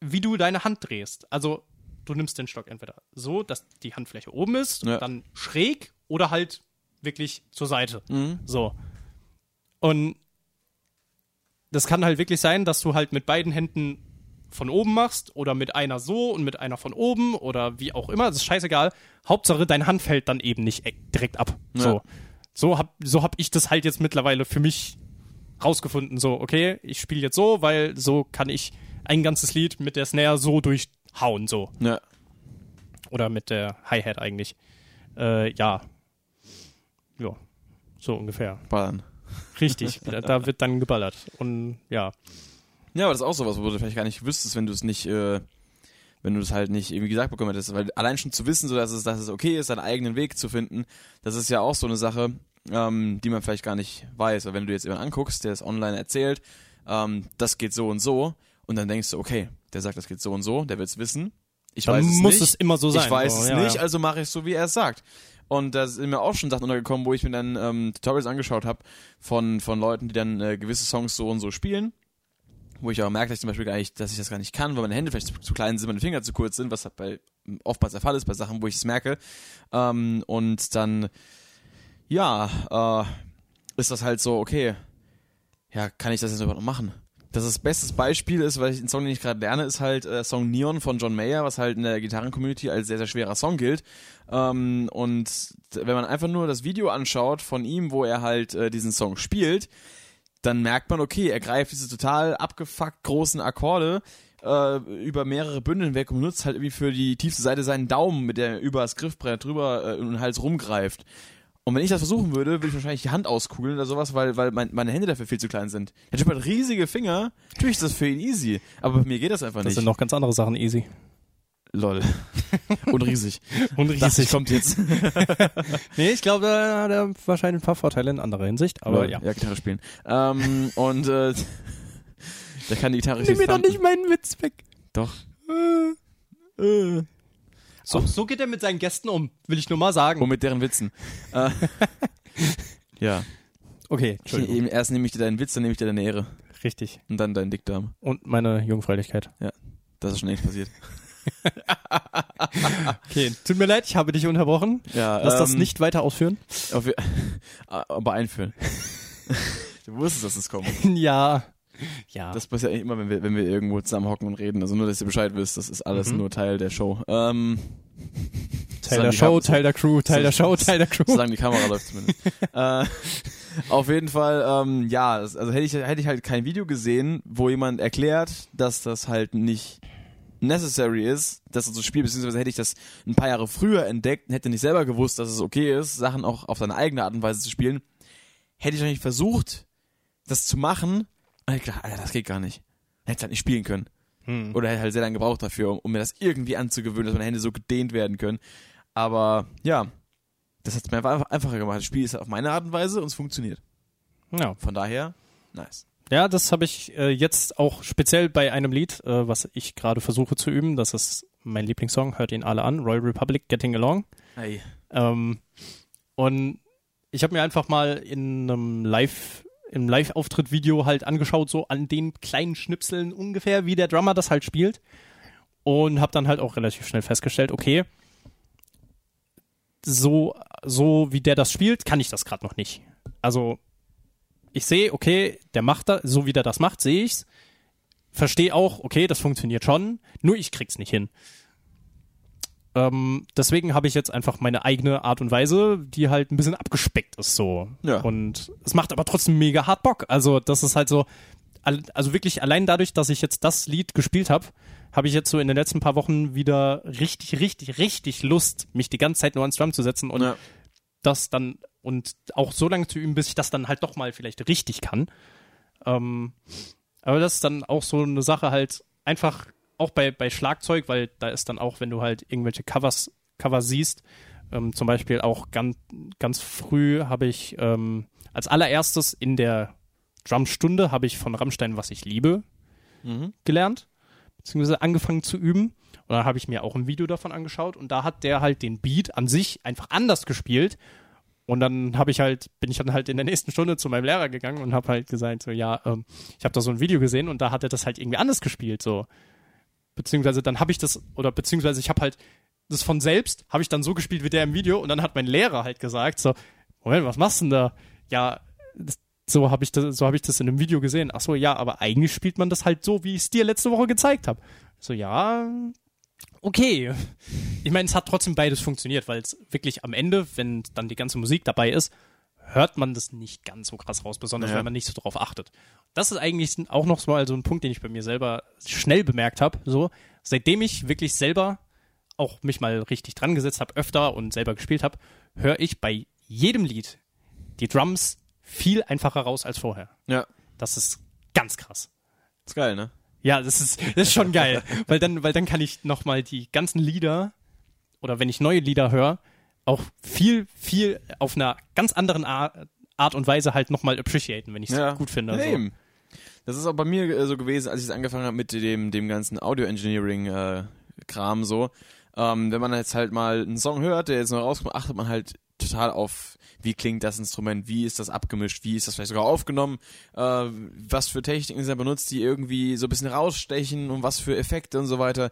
wie du deine Hand drehst. Also du nimmst den Stock entweder so, dass die Handfläche oben ist, Ja. dann schräg oder halt wirklich zur Seite. Mhm. So. Und das kann halt wirklich sein, dass du halt mit beiden Händen von oben machst oder mit einer so und mit einer von oben oder wie auch immer. Das ist scheißegal. Hauptsache, deine Hand fällt dann eben nicht e- direkt ab. Ja. So. So hab, so hab ich das halt jetzt mittlerweile für mich rausgefunden. So, okay, ich spiele jetzt so, weil so kann ich ein ganzes Lied mit der Snare so durch, hauen, so. Ja. Oder mit der Hi-Hat eigentlich. Äh, ja. Ja. So ungefähr. Ballern. Richtig. da, da wird dann geballert. Und ja. Ja, aber das ist auch sowas, wo du vielleicht gar nicht wüsstest, wenn du es nicht, äh, wenn du es halt nicht irgendwie gesagt bekommen hättest. Weil allein schon zu wissen, so dass es, dass es okay ist, seinen eigenen Weg zu finden, das ist ja auch so eine Sache, ähm, die man vielleicht gar nicht weiß. Weil wenn du jetzt jemanden anguckst, der es online erzählt, ähm, das geht so und so, und dann denkst du, okay, der sagt, das geht so und so, der wird es wissen. Ich Dann weiß es muss nicht. es immer so sein. Ich weiß Oh, es ja, nicht, ja. also mache ich es so, wie er es sagt. Und da sind mir auch schon Sachen untergekommen, wo ich mir dann ähm, Tutorials angeschaut habe von, von Leuten, die dann äh, gewisse Songs so und so spielen. Wo ich auch merke, dass ich zum Beispiel gar nicht, dass ich das gar nicht kann, weil meine Hände vielleicht zu, zu klein sind, meine Finger zu kurz sind, was halt bei oftmals der Fall ist, bei Sachen, wo ich es merke. Ähm, und dann, ja, äh, ist das halt so, okay, ja, kann ich das jetzt überhaupt noch machen? Das ist bestes Beispiel ist, weil ich den Song, den ich gerade lerne, ist halt äh, Song Neon von John Mayer, was halt in der Gitarren-Community als sehr, sehr schwerer Song gilt. Ähm, und wenn man einfach nur das Video anschaut von ihm, wo er halt äh, diesen Song spielt, dann merkt man, okay, er greift diese total abgefuckt großen Akkorde äh, über mehrere Bündel hinweg und benutzt halt irgendwie für die tiefste Seite seinen Daumen, mit der er über das Griffbrett drüber äh, und den Hals rumgreift. Und wenn ich das versuchen würde, würde ich wahrscheinlich die Hand auskugeln oder sowas, weil, weil mein, meine Hände dafür viel zu klein sind. Der Typ hat riesige Finger. Natürlich ist das für ihn easy. Aber bei mir geht das einfach Das nicht. sind noch ganz andere Sachen easy. Lol. Und riesig. Und Das riesig. kommt jetzt. Nee, ich glaube, da hat er wahrscheinlich ein paar Vorteile in anderer Hinsicht. Aber Lol. ja. Ja, Gitarre spielen. Ähm, und äh, der kann die Gitarre Nimm mir doch nicht meinen Witz weg. Doch. Äh. So, so geht er mit seinen Gästen um, will ich nur mal sagen. Und mit deren Witzen. äh, ja. Okay, Ich, Entschuldigung. eben erst nehme ich dir deinen Witz, dann nehme ich dir deine Ehre. Richtig. Und dann deinen Dickdarm. Und meine Jungfräulichkeit. Das ist schon echt passiert. Okay, tut mir leid, ich habe dich unterbrochen. Ja, Lass das ähm, nicht weiter ausführen. Auf, aber einführen. du wusstest, dass es kommt. ja. Ja. Das passiert eigentlich immer, wenn wir, wenn wir irgendwo zusammen hocken und reden. Also nur, dass ihr Bescheid wisst, das ist alles Mhm. nur Teil der Show. Ähm, Teil der Show, Kam- Teil der Crew, Teil der Show, Teil der Crew. solange die Kamera läuft zumindest. äh, auf jeden Fall, ähm, ja, also hätte ich, hätte ich halt kein Video gesehen, wo jemand erklärt, dass das halt nicht necessary ist, dass das so spielt, beziehungsweise hätte ich das ein paar Jahre früher entdeckt und hätte nicht selber gewusst, dass es okay ist, Sachen auch auf seine eigene Art und Weise zu spielen, hätte ich eigentlich versucht, das zu machen und hätte gedacht, Alter, das geht gar nicht. Hätte es halt nicht spielen können. Hm. Oder hätte halt sehr lange gebraucht dafür, um, um mir das irgendwie anzugewöhnen, dass meine Hände so gedehnt werden können. Aber ja, das hat es mir einfach einfacher gemacht. Das Spiel ist auf meine Art und Weise und es funktioniert. Ja. Von daher, nice. Ja, das habe ich äh, jetzt auch speziell bei einem Lied, äh, was ich gerade versuche zu üben. Das ist mein Lieblingssong, hört ihn alle an, Royal Republic, Getting Along. Hey. Ähm, und ich habe mir einfach mal in einem Live im Live-Auftritt-Video halt angeschaut, so an den kleinen Schnipseln ungefähr, wie der Drummer das halt spielt. Und habe dann halt auch relativ schnell festgestellt, okay, so, so wie der das spielt, kann ich das gerade noch nicht. Also, ich sehe, okay, der macht das, so wie der das macht, sehe ich's. Verstehe auch, okay, das funktioniert schon, nur ich krieg's nicht hin. Ähm, deswegen habe ich jetzt einfach meine eigene Art und Weise, die halt ein bisschen abgespeckt ist so. Ja. Und es macht aber trotzdem mega hart Bock. Also das ist halt so, al- also wirklich allein dadurch, dass ich jetzt das Lied gespielt habe, habe ich jetzt so in den letzten paar Wochen wieder richtig, richtig, richtig Lust, mich die ganze Zeit nur ans Drum zu setzen und Ja. das dann und auch so lange zu üben, bis ich das dann halt doch mal vielleicht richtig kann. Ähm, aber das ist dann auch so eine Sache halt einfach auch bei, bei Schlagzeug, weil da ist dann auch, wenn du halt irgendwelche Covers, Cover siehst, ähm, zum Beispiel auch ganz, ganz früh habe ich ähm, als allererstes in der Drumstunde habe ich von Rammstein, was ich liebe, Mhm. gelernt, beziehungsweise angefangen zu üben. Und dann habe ich mir auch ein Video davon angeschaut und da hat der halt den Beat an sich einfach anders gespielt. Und dann habe ich halt, bin ich dann halt in der nächsten Stunde zu meinem Lehrer gegangen und habe halt gesagt, so, ja, ähm, ich habe da so ein Video gesehen und da hat er das halt irgendwie anders gespielt, so. Beziehungsweise dann habe ich das, oder beziehungsweise ich habe halt das von selbst, habe ich dann so gespielt wie der im Video und dann hat mein Lehrer halt gesagt, so, Moment, was machst du denn da? Ja, das, so habe ich das, so habe ich das in einem Video gesehen. Ach so, ja, aber eigentlich spielt man das halt so, wie ich es dir letzte Woche gezeigt habe. So, ja, okay. Ich meine, es hat trotzdem beides funktioniert, weil es wirklich am Ende, wenn dann die ganze Musik dabei ist, hört man das nicht ganz so krass raus, besonders Ja. wenn man nicht so drauf achtet. Das ist eigentlich auch noch mal so ein Punkt, den ich bei mir selber schnell bemerkt habe. So, seitdem ich wirklich selber auch mich mal richtig dran gesetzt habe, öfter und selber gespielt habe, höre ich bei jedem Lied die Drums viel einfacher raus als vorher. Ja. Das ist ganz krass. Ist geil, ne? Ja, das ist, das ist schon geil, weil dann, weil dann kann ich noch mal die ganzen Lieder oder wenn ich neue Lieder höre, auch viel, viel auf einer ganz anderen Art, Art und Weise halt noch mal appreciaten, wenn ich es Ja. gut finde. Ja, so. eben. Das ist auch bei mir äh, so gewesen, als ich angefangen habe mit dem, dem ganzen Audio-Engineering-Kram so. Ähm, wenn man jetzt halt mal einen Song hört, der jetzt neu rauskommt, achtet man halt total auf, wie klingt das Instrument, wie ist das abgemischt, wie ist das vielleicht sogar aufgenommen, äh, was für Techniken sind da benutzt, die irgendwie so ein bisschen rausstechen und was für Effekte und so weiter.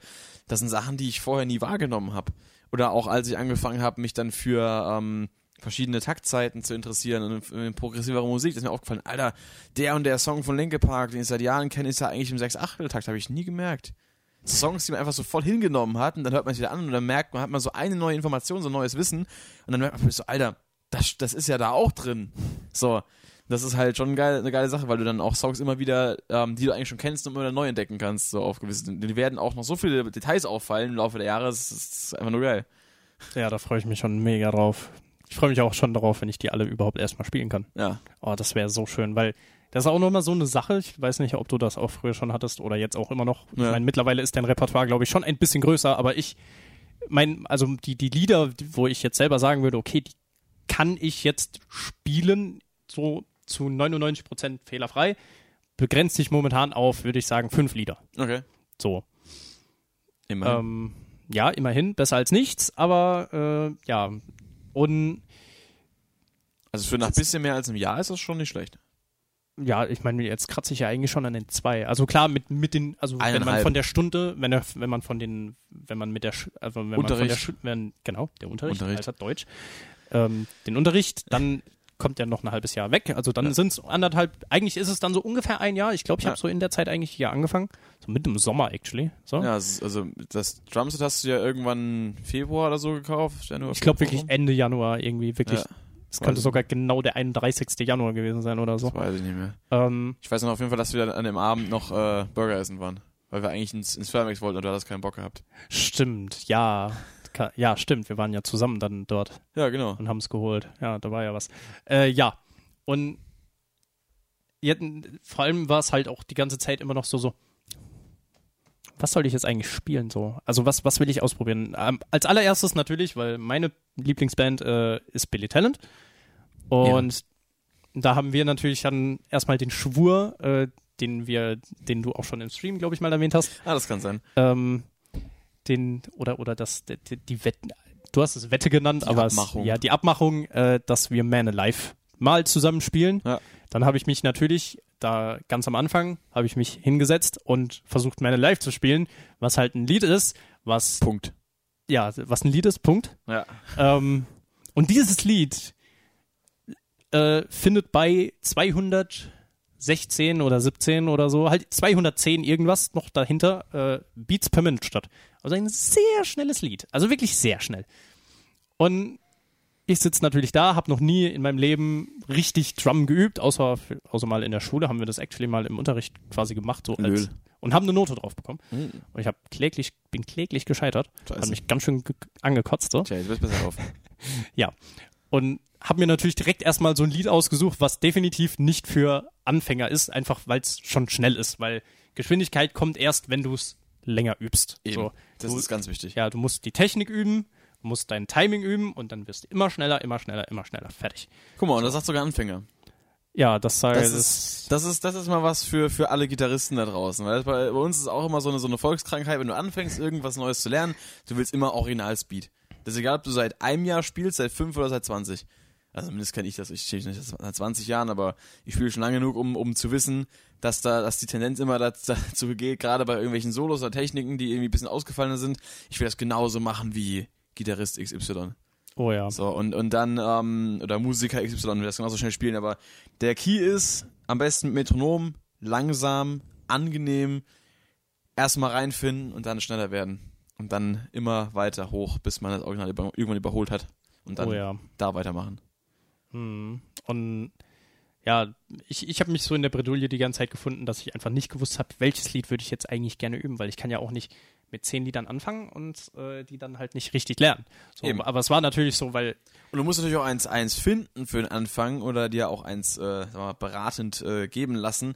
Das sind Sachen, die ich vorher nie wahrgenommen habe. Oder auch als ich angefangen habe, mich dann für ähm, verschiedene Taktzeiten zu interessieren und in, in progressivere Musik, da ist mir aufgefallen, Alter, der und der Song von Linke Park, den ich seit Jahren kenne, ist ja eigentlich im 6-8-Takt, habe ich nie gemerkt. Songs, die man einfach so voll hingenommen hat und dann hört man es wieder an und dann merkt man, hat man so eine neue Information, so ein neues Wissen und dann merkt man so, Alter, das, das ist ja da auch drin. So, das ist halt schon geil, eine geile Sache, weil du dann auch Songs immer wieder, ähm, die du eigentlich schon kennst, und immer wieder neu entdecken kannst, so auf gewissen, die werden auch noch so viele Details auffallen im Laufe der Jahre, das das ist einfach nur geil. Ja, da freue ich mich schon mega drauf. Ich freue mich auch schon darauf, wenn ich die alle überhaupt erstmal spielen kann. Ja. Oh, das wäre so schön, weil das ist auch nochmal so eine Sache. Ich weiß nicht, ob du das auch früher schon hattest oder jetzt auch immer noch. Ich Ja. meine, mittlerweile ist dein Repertoire, glaube ich, schon ein bisschen größer, aber ich, mein, also die, die Lieder, wo ich jetzt selber sagen würde, okay, die kann ich jetzt spielen, so zu 99% fehlerfrei, begrenzt sich momentan auf, würde ich sagen, fünf Lieder. Okay. So. Immerhin. Ähm, ja, immerhin, besser als nichts, aber äh, ja. Und also für nach bisschen mehr als einem Jahr ist das schon nicht schlecht. ja, ich meine, jetzt kratze ich ja eigentlich schon an den zwei. Also klar, mit, mit den, also wenn man von der Stunde, wenn er, wenn man von den, wenn man mit der, also wenn man von der, Unterricht. Wenn, genau, der Unterricht, Unterricht. Alter, Deutsch, ähm, den Unterricht, dann kommt er noch ein halbes Jahr weg. Also dann Ja. sind es anderthalb, eigentlich ist es dann so ungefähr ein Jahr. Ich glaube, ich Ja. habe so in der Zeit eigentlich hier angefangen. So mit dem Sommer, actually. So. Ja, also das Drumset hast du ja irgendwann Februar oder so gekauft. Januar, Ich glaube wirklich? Ende Januar irgendwie, wirklich. Ja, Es könnte sogar genau der 31. Januar gewesen sein oder so. das weiß ich nicht mehr. Ähm, Ich weiß noch auf jeden Fall, dass wir dann an dem Abend noch äh, Burger essen waren. Weil wir eigentlich ins, ins Fairmax wollten und du hattest keinen Bock gehabt. stimmt, ja. Ka- Ja, stimmt. Wir waren ja zusammen dann dort Ja, genau. und haben es geholt. Ja, da war ja was. Äh, ja. Und jetzt, vor allem war es halt auch die ganze Zeit immer noch so, so, was soll ich jetzt eigentlich spielen so? Also was, was will ich ausprobieren? Ähm, als allererstes natürlich, weil meine Lieblingsband äh, ist Billy Talent. Und da haben wir natürlich dann erstmal den Schwur, äh, den wir, den du auch schon im Stream, glaube ich, mal erwähnt hast, Ah, das kann sein. ähm, den oder oder das die, die Wette, du hast es Wette genannt, Die aber Abmachung. Es, ja die Abmachung, äh, dass wir Man Alive mal zusammen spielen. Ja. Dann habe ich mich natürlich da ganz am Anfang habe ich mich hingesetzt und versucht Man Alive zu spielen, was halt ein Lied ist, was Punkt. ja was ein Lied ist. Punkt. Ja. Ähm, und dieses Lied äh, findet bei 216 oder 17 oder so, halt 210 irgendwas noch dahinter, äh, Beats per Minute statt. Also ein sehr schnelles Lied. Also wirklich sehr schnell. Und ich sitze natürlich da, habe noch nie in meinem Leben richtig Drum geübt, außer, außer mal in der Schule haben wir das actually mal im Unterricht quasi gemacht, so als, und haben eine Note drauf bekommen. Hm. Und ich habe kläglich, bin kläglich gescheitert, hat mich ganz schön ge- angekotzt. So Tja, du bist besser drauf. und habe mir natürlich direkt erstmal so ein Lied ausgesucht, was definitiv nicht für Anfänger ist, einfach weil es schon schnell ist, weil Geschwindigkeit kommt erst, wenn du es länger übst. Eben. So, Das du, ist ganz wichtig. ja, du musst die Technik üben, du musst dein Timing üben und dann wirst du immer schneller, immer schneller, immer schneller fertig. Guck mal, und das sagt sogar Anfänger. Ja, das sei Das ist, das ist, das ist mal was für, für alle Gitarristen da draußen. Weil bei, bei uns ist auch immer so eine, so eine Volkskrankheit, wenn du anfängst, irgendwas Neues zu lernen, du willst immer Originalspeed. Das ist egal, ob du seit einem Jahr spielst, seit fünf oder seit 20. Also zumindest kenne ich das. Ich spiele nicht seit 20 Jahren, aber ich spiele schon lange genug, um, um zu wissen, dass da, dass die Tendenz immer dazu geht, gerade bei irgendwelchen Solos oder Techniken, die irgendwie ein bisschen ausgefallener sind, ich will das genauso machen wie Gitarrist XY. oh ja. So, und, und dann, ähm, oder Musiker XY will das genauso schnell spielen, aber der Key ist am besten Metronom, langsam, angenehm, erstmal reinfinden und dann schneller werden. Und dann immer weiter hoch, bis man das Original über, irgendwann überholt hat. Und dann Oh ja. da weitermachen. Hm. Und ja, ich, ich habe mich so in der Bredouille die ganze Zeit gefunden, dass ich einfach nicht gewusst habe, welches Lied würde ich jetzt eigentlich gerne üben, weil ich kann ja auch nicht mit zehn Liedern anfangen und äh, die dann halt nicht richtig lernen. So, Eben. aber es war natürlich so, weil Und du musst natürlich auch eins, eins finden für den Anfang oder dir auch eins äh, mal, beratend äh, geben lassen,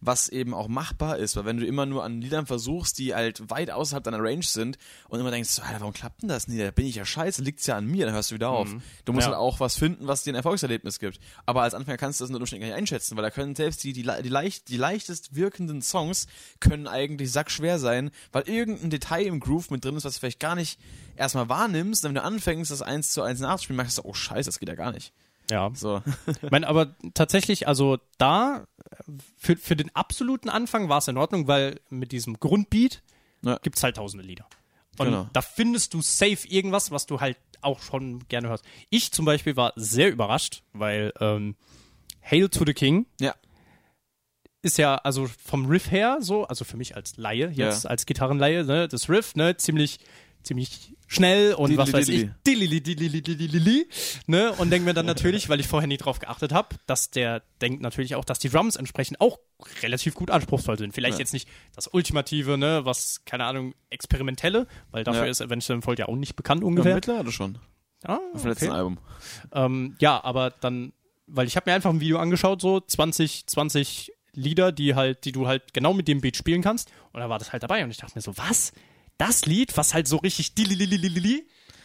was eben auch machbar ist. Weil wenn du immer nur an Liedern versuchst, die halt weit außerhalb deiner Range sind und immer denkst, Alter, warum klappt denn das nie? Da bin ich ja scheiße, liegt's ja an mir, dann hörst du wieder auf. Du musst Ja. halt auch was finden, was dir ein Erfolgserlebnis gibt. Aber als Anfänger kannst du das unter Umständen gar nicht einschätzen, weil da können selbst die, die, die, leicht, die leichtest wirkenden Songs können eigentlich sackschwer sein, weil irgendein Detail im Groove mit drin ist, was du vielleicht gar nicht erstmal wahrnimmst. Und wenn du anfängst, das eins zu eins nachzuspielen, merkst du, oh scheiße, das geht ja gar nicht. Ja, So. Ich meine, aber tatsächlich, also da, für, für den absoluten Anfang war es in Ordnung, weil mit diesem Grundbeat Ja. gibt's halt tausende Lieder. Und Genau. da findest du safe irgendwas, was du halt auch schon gerne hörst. Ich zum Beispiel war sehr überrascht, weil ähm, Hail to the King Ja. ist ja also vom Riff her so, also für mich als Laie, jetzt Ja. als Gitarrenlaie, ne, das Riff, ne, ziemlich ziemlich schnell und was weiß ich, ne, und denke mir dann natürlich, weil ich vorher nie drauf geachtet habe, dass der denkt natürlich auch, dass die Drums entsprechend auch relativ gut anspruchsvoll sind. Vielleicht Ja. jetzt nicht das Ultimative, ne, was, keine Ahnung, experimentelle, weil dafür Ja. ist Avenged Sevenfold ja auch nicht bekannt Ja, ungefähr. mittlerweile schon. Ah, Auf dem letzten okay. Album. Ähm, ja, aber dann, weil ich habe mir einfach ein Video angeschaut, so 20, 20 Lieder, die halt, die du halt genau mit dem Beat spielen kannst. Und da war das halt dabei und ich dachte mir so, was? Das Lied, was halt so richtig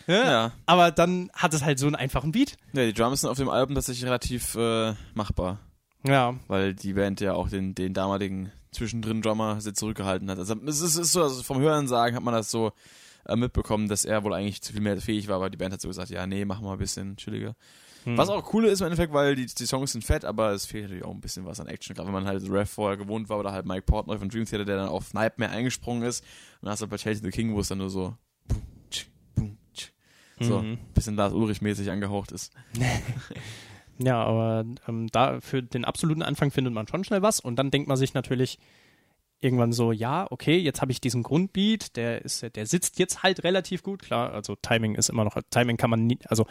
ja, Ja. aber dann hat es halt so einen einfachen Beat. Ja, die Drums sind auf dem Album tatsächlich relativ äh, machbar, Ja, weil die Band ja auch den, den damaligen zwischendrin Drummer sehr zurückgehalten hat. Also es ist, ist so, also vom Hören sagen hat man das so äh, mitbekommen, dass er wohl eigentlich zu viel mehr fähig war, aber die Band hat so gesagt, ja, nee, mach mal ein bisschen chilliger. Was auch cool ist im Endeffekt, weil die, die Songs sind fett, aber es fehlt natürlich auch ein bisschen was an Action. Gerade wenn man halt Rev vorher gewohnt war oder halt Mike Portnoy von Dream Theater, der dann auf Nightmare eingesprungen ist. Und dann hast du bei Chelsea the King, wo es dann nur so so Mhm. bisschen Lars Ulrich-mäßig angehaucht ist. ja, aber ähm, da für den absoluten Anfang findet man schon schnell was und dann denkt man sich natürlich irgendwann so, ja, okay, jetzt habe ich diesen Grundbeat, der ist, der sitzt jetzt halt relativ gut, klar, also Timing ist immer noch, Timing kann man nie, also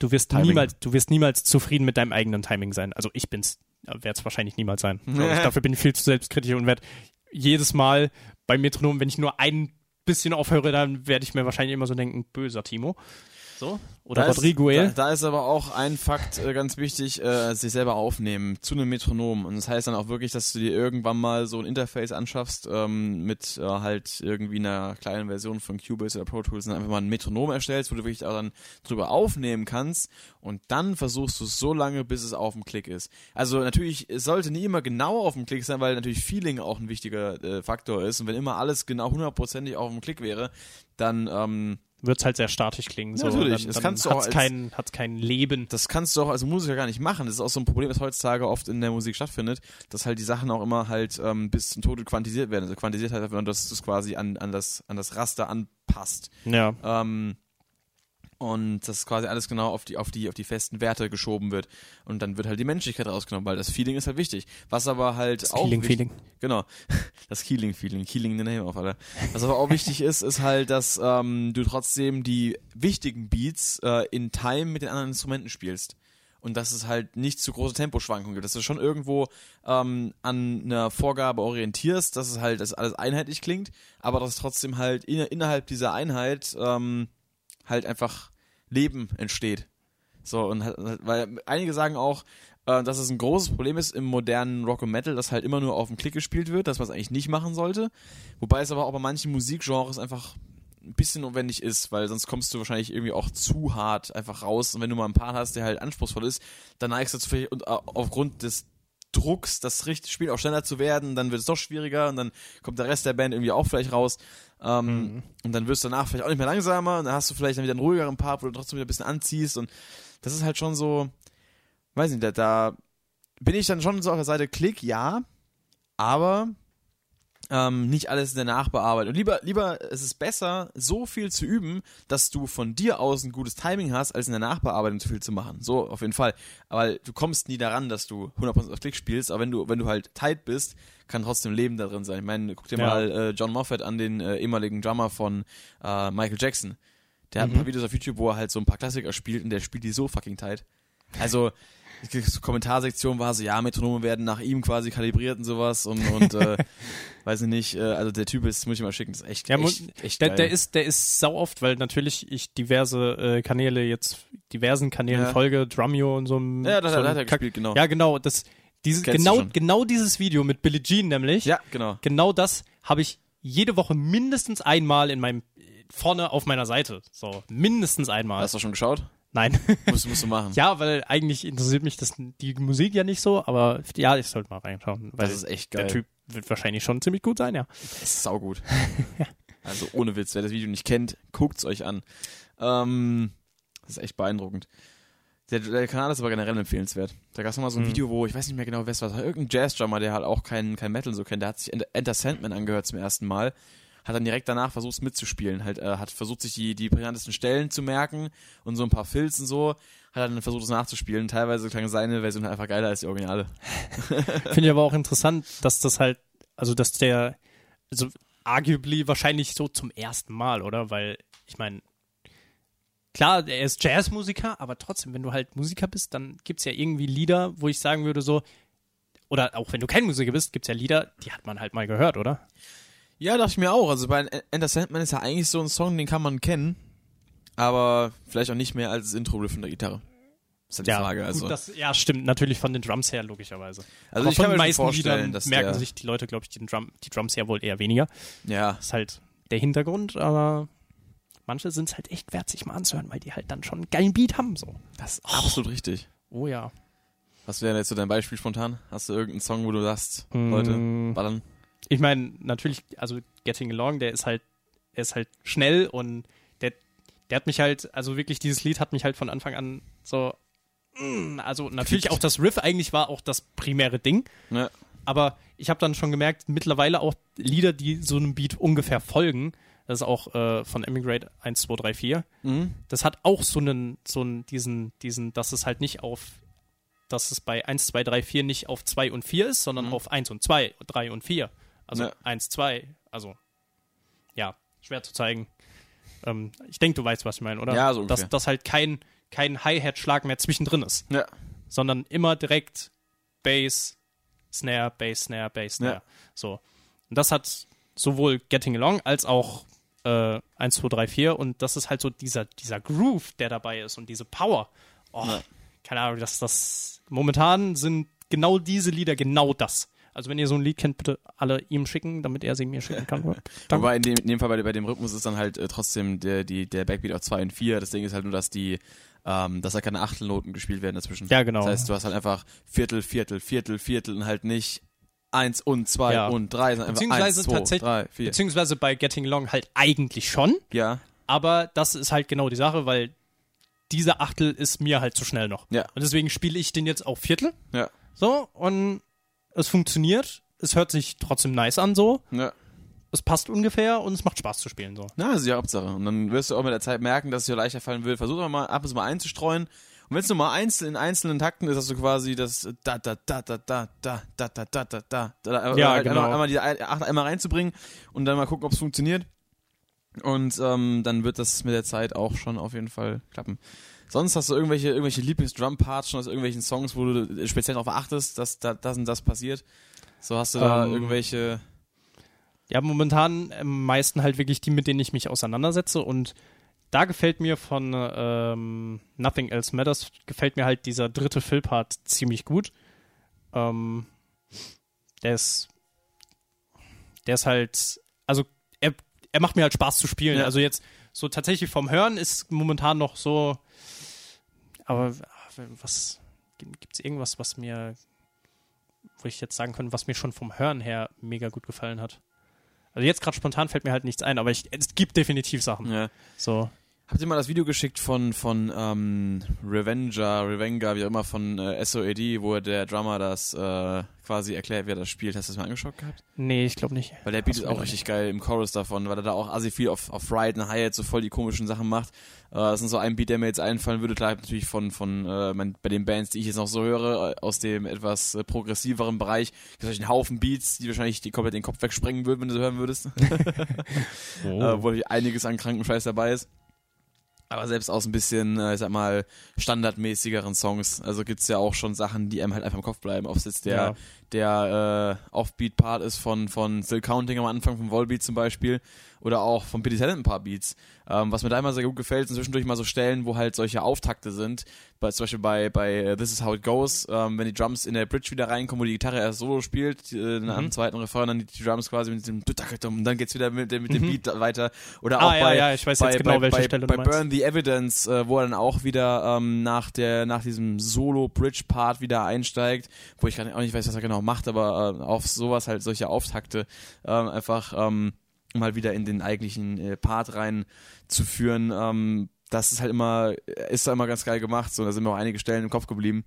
du wirst Timing. niemals, du wirst niemals zufrieden mit deinem eigenen Timing sein. Also ich bin's, werde es wahrscheinlich niemals sein. ich. Dafür bin ich viel zu selbstkritisch und werde jedes Mal beim Metronom, wenn ich nur ein bisschen aufhöre, dann werde ich mir wahrscheinlich immer so denken, böser Timo. So. Oder Da ist- Rodriguel. Da, da ist aber auch ein Fakt äh, ganz wichtig, äh, sich selber aufnehmen zu einem Metronom. Und das heißt dann auch wirklich, dass du dir irgendwann mal so ein Interface anschaffst ähm, mit äh, halt irgendwie einer kleinen Version von Cubase oder Pro Tools und einfach mal ein Metronom erstellst, wo du wirklich auch dann drüber aufnehmen kannst und dann versuchst du es so lange, bis es auf dem Klick ist. Also natürlich, es sollte nie immer genau auf dem Klick sein, weil natürlich Feeling auch ein wichtiger äh, Faktor ist. Und wenn immer alles genau hundertprozentig auf dem Klick wäre, dann ähm, wird's halt sehr statisch klingen. So. Natürlich, dann, das kannst du auch als- kein, hat's kein Leben. das kannst du auch als Musiker gar nicht machen. Das ist auch so ein Problem, das heutzutage oft in der Musik stattfindet, dass halt die Sachen auch immer halt ähm, bis zum Tode quantisiert werden. Also quantisiert halt, wenn du das quasi an, an, das, an das Raster anpasst. Ja. Ähm, und das quasi alles genau auf die, auf die, auf die festen Werte geschoben wird. Und dann wird halt die Menschlichkeit rausgenommen, weil das Feeling ist halt wichtig. Was aber halt auch. Feeling, wichtig- Feeling. Genau. Das Keeling-Feeling. Keeling the name of, Alter. Was aber auch wichtig ist, ist halt, dass ähm, du trotzdem die wichtigen Beats äh, in Time mit den anderen Instrumenten spielst. Und dass es halt nicht zu große Temposchwankungen gibt. Dass du schon irgendwo ähm, an einer Vorgabe orientierst, dass es halt, dass alles einheitlich klingt, aber dass trotzdem halt in, innerhalb dieser Einheit ähm, halt einfach Leben entsteht. So, und weil einige sagen auch, äh, dass es ein großes Problem ist im modernen Rock und Metal, dass halt immer nur auf den Klick gespielt wird, dass man es eigentlich nicht machen sollte. Wobei es aber auch bei manchen Musikgenres einfach ein bisschen notwendig ist, weil sonst kommst du wahrscheinlich irgendwie auch zu hart einfach raus. Und wenn du mal einen Part hast, der halt anspruchsvoll ist, dann neigst du dazu vielleicht und äh, aufgrund des Drucks, das Spiel auch schneller zu werden, dann wird es doch schwieriger und dann kommt der Rest der Band irgendwie auch vielleicht raus. Ähm, Und dann wirst du danach vielleicht auch nicht mehr langsamer und dann hast du vielleicht dann wieder einen ruhigeren Part, wo du trotzdem wieder ein bisschen anziehst und das ist halt schon so, weiß nicht, da, da bin ich dann schon so auf der Seite Klick, ja, aber ähm, nicht alles in der Nachbearbeitung. Und lieber, lieber, es ist besser, so viel zu üben, dass du von dir aus ein gutes Timing hast, als in der Nachbearbeitung zu viel zu machen. So, auf jeden Fall. Aber du kommst nie daran, dass du 100% auf Klick spielst, aber wenn du, wenn du halt tight bist, kann trotzdem Leben da drin sein. Ich meine, guck dir Ja. mal äh, John Moffat an, den äh, ehemaligen Drummer von äh, Michael Jackson. Der hat ein paar Videos auf YouTube, wo er halt so ein paar Klassiker spielt und der spielt die so fucking tight. Also, Kommentarsektion war so, ja, Metronome werden nach ihm quasi kalibriert und sowas und, und äh, weiß ich nicht, äh, also der Typ ist, muss ich mal schicken, ist echt, Ja, echt, echt Der, geil. der ist, der ist sau oft, weil natürlich ich diverse äh, Kanäle jetzt, diversen Kanälen Ja. folge, Drumeo und so. einem- ja, das, so hat- er gespielt, genau. Ja, genau, das, dieses, Kennst genau, genau dieses Video mit Billie Jean nämlich. ja, genau. Genau das habe ich jede Woche mindestens einmal in meinem, vorne auf meiner Seite. So, mindestens einmal. Hast du schon geschaut? Nein. Musst, musst du machen. ja, weil eigentlich interessiert mich das, die Musik ja nicht so, aber ja, ich sollte mal reinschauen, weil das ist echt geil. der Typ wird wahrscheinlich schon ziemlich gut sein, ja. Das ist saugut. Also ohne Witz, wer das Video nicht kennt, guckt's euch an. Ähm, das ist echt beeindruckend. Der, der Kanal ist aber generell empfehlenswert. Da gab's noch mal so ein Mhm. Video, wo ich weiß nicht mehr genau, wer es war. Irgendein Jazz-Drummer, der halt auch kein, kein Metal so kennt, der hat sich Enter Sandman angehört zum ersten Mal. Hat dann direkt danach versucht, es mitzuspielen. Halt, äh, hat versucht, sich die, die brillantesten Stellen zu merken und so ein paar Filz und so. Hat dann versucht, es nachzuspielen. Teilweise klang seine Version halt einfach geiler als die Originale. Finde ich aber auch interessant, dass das halt, also dass der, also arguably wahrscheinlich so zum ersten Mal, oder? Weil, ich meine, klar, er ist Jazzmusiker, aber trotzdem, wenn du halt Musiker bist, dann gibt's ja irgendwie Lieder, wo ich sagen würde so, oder auch wenn du kein Musiker bist, gibt's ja Lieder, die hat man halt mal gehört, oder? Ja, dachte ich mir auch. Also bei Enter Sandman ist ja eigentlich so ein Song, den kann man kennen, aber vielleicht auch nicht mehr als das Intro-Riff von der Gitarre. Ist halt die Frage. Also, gut, das, ja, stimmt, natürlich von den Drums her, logischerweise. also aber ich von kann den meisten vorstellen, Liedern dass merken sich die Leute, glaube ich, die, Drum, die Drums ja wohl eher weniger. ja, ist halt der Hintergrund, aber manche sind es halt echt wert, sich mal anzuhören, weil die halt dann schon einen geilen Beat haben, so. das ist absolut richtig. Oh ja. Was wäre jetzt so dein Beispiel spontan? Hast du irgendeinen Song, wo du sagst, Mm. Leute, ballern? Ich meine, natürlich, also Getting Along, der ist halt, er ist halt schnell und der, der hat mich halt, also wirklich, dieses Lied hat mich halt von Anfang an so, mm, also natürlich auch das Riff eigentlich war auch das primäre Ding, Ja. aber ich habe dann schon gemerkt, mittlerweile auch Lieder, die so einem Beat ungefähr folgen, das ist auch äh, von Emigrate 1, 2, 3, 4, Mhm. das hat auch so einen, so einen, diesen, diesen, dass es halt nicht auf, dass es bei 1, 2, 3, 4 nicht auf 2 und 4 ist, sondern Mhm. auf 1 und 2, 3 und 4. Also Ja. 1, 2, also ja, schwer zu zeigen. Ähm, ich denke, du weißt, was ich meine, oder? Ja, so ungefähr. dass, dass halt kein, kein Hi-Hat-Schlag mehr zwischendrin ist, Ja. sondern immer direkt Bass, Snare, Bass, Snare, Bass, Snare. Ja. So. Und das hat sowohl Getting Along als auch äh, 1, 2, 3, 4 und das ist halt so dieser, dieser Groove, der dabei ist und diese Power. Oh, Ja. keine Ahnung, dass das momentan sind genau diese Lieder genau das. Also wenn ihr so ein Lied kennt, bitte alle ihm schicken, damit er sie mir schicken kann. Wobei in dem, in dem Fall bei, bei dem Rhythmus ist dann halt äh, trotzdem der, die, der Backbeat auf 2 und 4. Das Ding ist halt nur, dass die, ähm, dass da keine Achtelnoten gespielt werden dazwischen. Ja, genau. Das heißt, du hast halt einfach Viertel, Viertel, Viertel, Viertel und halt nicht eins und zwei Ja. und drei, sondern einfach Beziehungsweise eins, zwei, tatsächlich- drei, vier. Beziehungsweise bei Getting Along halt eigentlich schon, Ja, aber das ist halt genau die Sache, weil dieser Achtel ist mir halt zu schnell noch. ja, Und deswegen spiele ich den jetzt auf Viertel. ja, So, und es funktioniert. Es hört sich trotzdem nice an, so. ja. Es passt ungefähr und es macht Spaß zu spielen, so. Na, das ist die Hauptsache. Und dann wirst du auch mit der Zeit merken, dass es dir leichter fallen will. Versuch doch mal ab und zu mal einzustreuen. Und wenn es nur mal einzeln in einzelnen Takten ist, dass du quasi das da da da da da da da da da da da da Ja, halt genau. einmal, einmal die einmal reinzubringen und dann mal gucken, ob es funktioniert. Und ähm, dann wird das mit der Zeit auch schon auf jeden Fall klappen. Sonst hast du irgendwelche irgendwelche Lieblings-Drum-Parts schon aus irgendwelchen Songs, wo du speziell darauf achtest, dass da das und das passiert. So hast du da Ähm, irgendwelche Ja, momentan am meisten halt wirklich die, mit denen ich mich auseinandersetze und da gefällt mir von ähm, Nothing Else Matters, gefällt mir halt dieser dritte Fill-Part ziemlich gut. Ähm, der ist, der ist halt, also er, er macht mir halt Spaß zu spielen. Ja. Also jetzt so tatsächlich vom Hören ist momentan noch so, aber was, gibt es irgendwas, was mir, wo ich jetzt sagen könnte, was mir schon vom Hören her mega gut gefallen hat? Also jetzt gerade spontan fällt mir halt nichts ein, aber ich, es gibt definitiv Sachen. ja. So. Habt ihr mal das Video geschickt von, von ähm, Revenger, Revenga, wie auch immer, von äh, SOAD, wo der Drummer das äh, quasi erklärt, wie er das spielt? Hast du das mal angeschaut gehabt? Nee, ich glaube nicht. Weil der Beat ist auch richtig geil im Chorus davon, weil er da auch assi viel auf, auf Ride und Hi-Hat so voll die komischen Sachen macht. Äh, das ist so ein Beat, der mir jetzt einfallen würde, klar natürlich von, von äh, mein, bei den Bands, die ich jetzt noch so höre, äh, aus dem etwas äh, progressiveren Bereich, gibt es einen Haufen Beats, die wahrscheinlich die komplett den Kopf wegsprengen würden, wenn du sie hören würdest. Oh. äh, wo einiges an kranken Scheiß dabei ist. Aber selbst aus ein bisschen, äh, ich sag mal, standardmäßigeren Songs, also gibt's ja auch schon Sachen, die einem halt einfach im Kopf bleiben. Ob es jetzt der, Ja. Der äh, Offbeat-Part ist von, von Still Counting am Anfang, vom Volbeat zum Beispiel, oder auch von Billy Talent ein paar Beats. Ähm, was mir da immer sehr gut gefällt, sind zwischendurch mal so Stellen, wo halt solche Auftakte sind. Bei, zum Beispiel bei, bei äh, This Is How It Goes, ähm, wenn die Drums in der Bridge wieder reinkommen, wo die Gitarre erst solo spielt, äh, Mhm. am zweiten Refrain, dann die, die Drums quasi mit dem und dann geht's wieder mit, dem- mit dem Beat da weiter. Oder Mhm. Ah, auch ja, bei, ja, ich weiß bei, jetzt genau, bei, bei, bei. Burn the Evidence, äh, wo er dann auch wieder ähm, nach der nach diesem Solo-Bridge-Part wieder einsteigt, wo ich gerade auch nicht weiß, was er genau macht, aber äh, auf sowas halt solche Auftakte ähm, einfach ähm, mal wieder in den eigentlichen äh, Part reinzuführen. Ähm, das ist halt immer, ist da immer ganz geil gemacht. So, da sind mir auch einige Stellen im Kopf geblieben.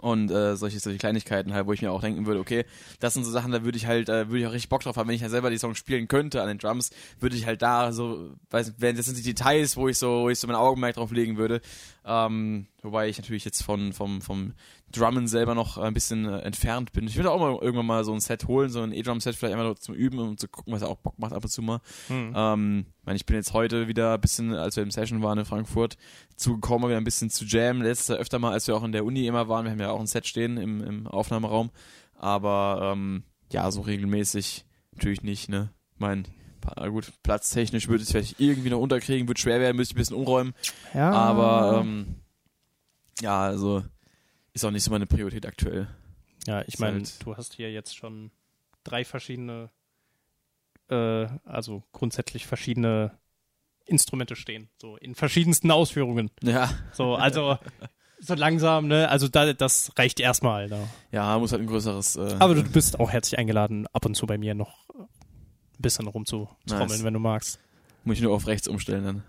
Und äh, solche, solche Kleinigkeiten halt, wo ich mir auch denken würde, okay, das sind so Sachen, da würde ich halt, äh, würde ich auch richtig Bock drauf haben, wenn ich ja selber die Songs spielen könnte an den Drums, würde ich halt da so, weiß wenn das sind die Details, wo ich so, wo ich so mein Augenmerk drauf legen würde. Ähm, wobei ich natürlich jetzt von, vom, vom Drummen selber noch ein bisschen äh, entfernt bin. Ich würde auch mal irgendwann mal so ein Set holen, so ein E-Drum-Set vielleicht einmal nur zum Üben, um zu gucken, was er auch Bock macht ab und zu mal. Hm. Ähm, ich meine, ich bin jetzt heute wieder ein bisschen, als wir im Session waren in Frankfurt, zugekommen, wieder ein bisschen zu jammen. Letztes Jahr öfter mal, als wir auch in der Uni immer waren. Wir haben ja auch ein Set stehen im, im Aufnahmeraum. Aber ähm, ja, so regelmäßig natürlich nicht, ne? Mein, pa- gut, platztechnisch würde ich es vielleicht irgendwie noch unterkriegen, wird schwer werden, müsste ich ein bisschen umräumen. Ja. Aber ähm, ja, also ist auch nicht so meine Priorität aktuell. Ja, ich meine, halt- du hast hier jetzt schon drei verschiedene, äh, also grundsätzlich verschiedene Instrumente stehen, so in verschiedensten Ausführungen. Ja, So, also so langsam, ne? Also da, das reicht erstmal. Ne? ja, muss halt ein größeres. Äh, Aber du bist auch herzlich eingeladen, ab und zu bei mir noch ein bisschen rumzutrommeln, Nice. wenn du magst. muss ich nur auf rechts umstellen dann.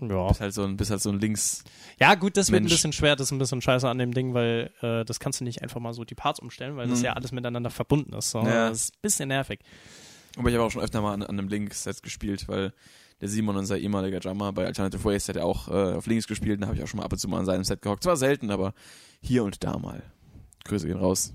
Ja. Bist halt so ein, bist halt so ein links. Ja, gut, das wird ein bisschen schwer, das ist ein bisschen scheiße an dem Ding, weil äh, das kannst du nicht einfach mal so die Parts umstellen, weil das Mhm. ja alles miteinander verbunden ist. So. Ja. Das ist ein bisschen nervig. Aber ich habe auch schon öfter mal an, an einem Links-Set gespielt, weil der Simon, unser ehemaliger Drummer bei Alternative Ways, hat ja auch äh, auf Links gespielt. Da habe ich auch schon mal ab und zu mal an seinem Set gehockt. Zwar selten, aber hier und da mal. Grüße gehen raus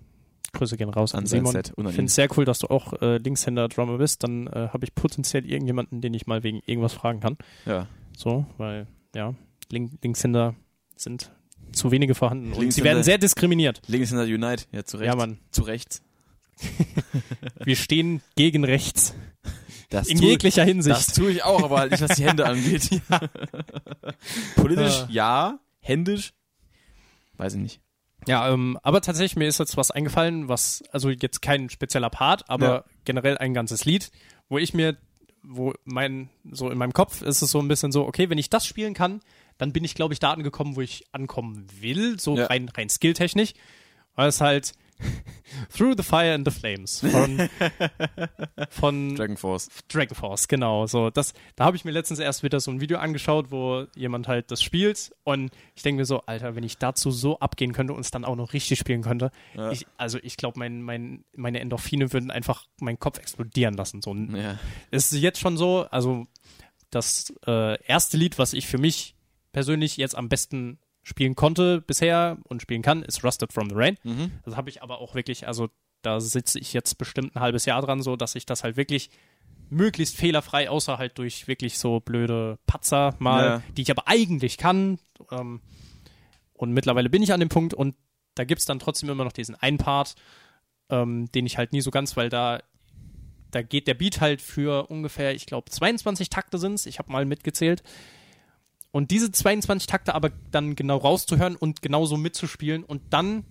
Grüße gehen raus an, an Simon. Set und an finde es sehr cool, dass du auch äh, Linkshänder-Drummer bist. Dann äh, habe ich potenziell irgendjemanden, den ich mal wegen irgendwas fragen kann. Ja. So, weil, ja, Link Linkshänder sind zu wenige vorhanden und sie werden sehr diskriminiert. Linkshänder Unite, ja, zu Recht. Ja, Mann. Zu Recht. Wir stehen gegen rechts. Das In tue- jeglicher Hinsicht. Das tue ich auch, aber halt nicht, was die Hände angeht. Politisch Ja. ja, händisch weiß ich nicht. Ja, ähm, aber tatsächlich, mir ist jetzt was eingefallen, was, also jetzt kein spezieller Part, aber Ja. generell ein ganzes Lied, wo ich mir, wo mein, so in meinem Kopf ist es so ein bisschen so, okay, wenn ich das spielen kann, dann bin ich, glaube ich, da angekommen, wo ich ankommen will, so Ja. rein, rein skilltechnisch. Weil es halt Through the Fire and the Flames von, von Dragon Force. Dragon Force, genau. So, das, da habe ich mir letztens erst wieder so ein Video angeschaut, wo jemand halt das spielt und ich denke mir so, Alter, wenn ich dazu so abgehen könnte und es dann auch noch richtig spielen könnte, Ja. ich, also ich glaube, mein, mein, meine Endorphine würden einfach meinen Kopf explodieren lassen. So, Ja. es ist jetzt schon so, also das äh, erste Lied, was ich für mich persönlich jetzt am besten spielen konnte bisher und spielen kann, ist Rusted from the Rain. Mhm. Das habe ich aber auch wirklich, also da sitze ich jetzt bestimmt ein halbes Jahr dran, so dass ich das halt wirklich möglichst fehlerfrei, außer halt durch wirklich so blöde Patzer mal, Ja. die ich aber eigentlich kann. Ähm, und mittlerweile bin ich an dem Punkt und da gibt es dann trotzdem immer noch diesen einen Part, ähm, den ich halt nie so ganz, weil da da geht der Beat halt für ungefähr, ich glaube, 22 Takte sind es. Ich habe mal mitgezählt. Und diese 22 Takte aber dann genau rauszuhören und genauso mitzuspielen und dann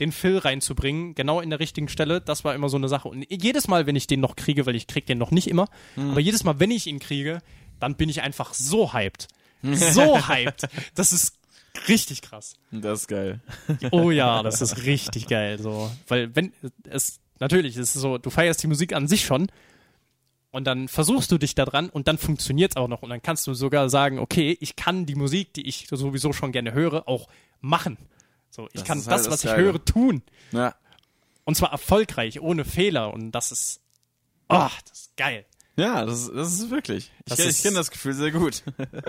den Fill reinzubringen, genau in der richtigen Stelle, das war immer so eine Sache. Und jedes Mal, wenn ich den noch kriege, weil ich krieg den noch nicht immer, aber jedes Mal, wenn ich ihn kriege, dann bin ich einfach so hyped. So hyped. Das ist richtig krass. Das ist geil. Oh ja, das ist richtig geil. So, weil wenn es natürlich es ist so, du feierst die Musik an sich schon und dann versuchst du dich da dran und dann funktioniert es auch noch und dann kannst du sogar sagen, okay, ich kann die Musik, die ich sowieso schon gerne höre, auch machen. So, ich Das kann halt das, das was ich Geile. höre, tun Ja. und zwar erfolgreich, ohne Fehler und das ist, oh, das ist geil. Ja, das, das ist wirklich. Ich, Das ich ist- kenne das Gefühl sehr gut.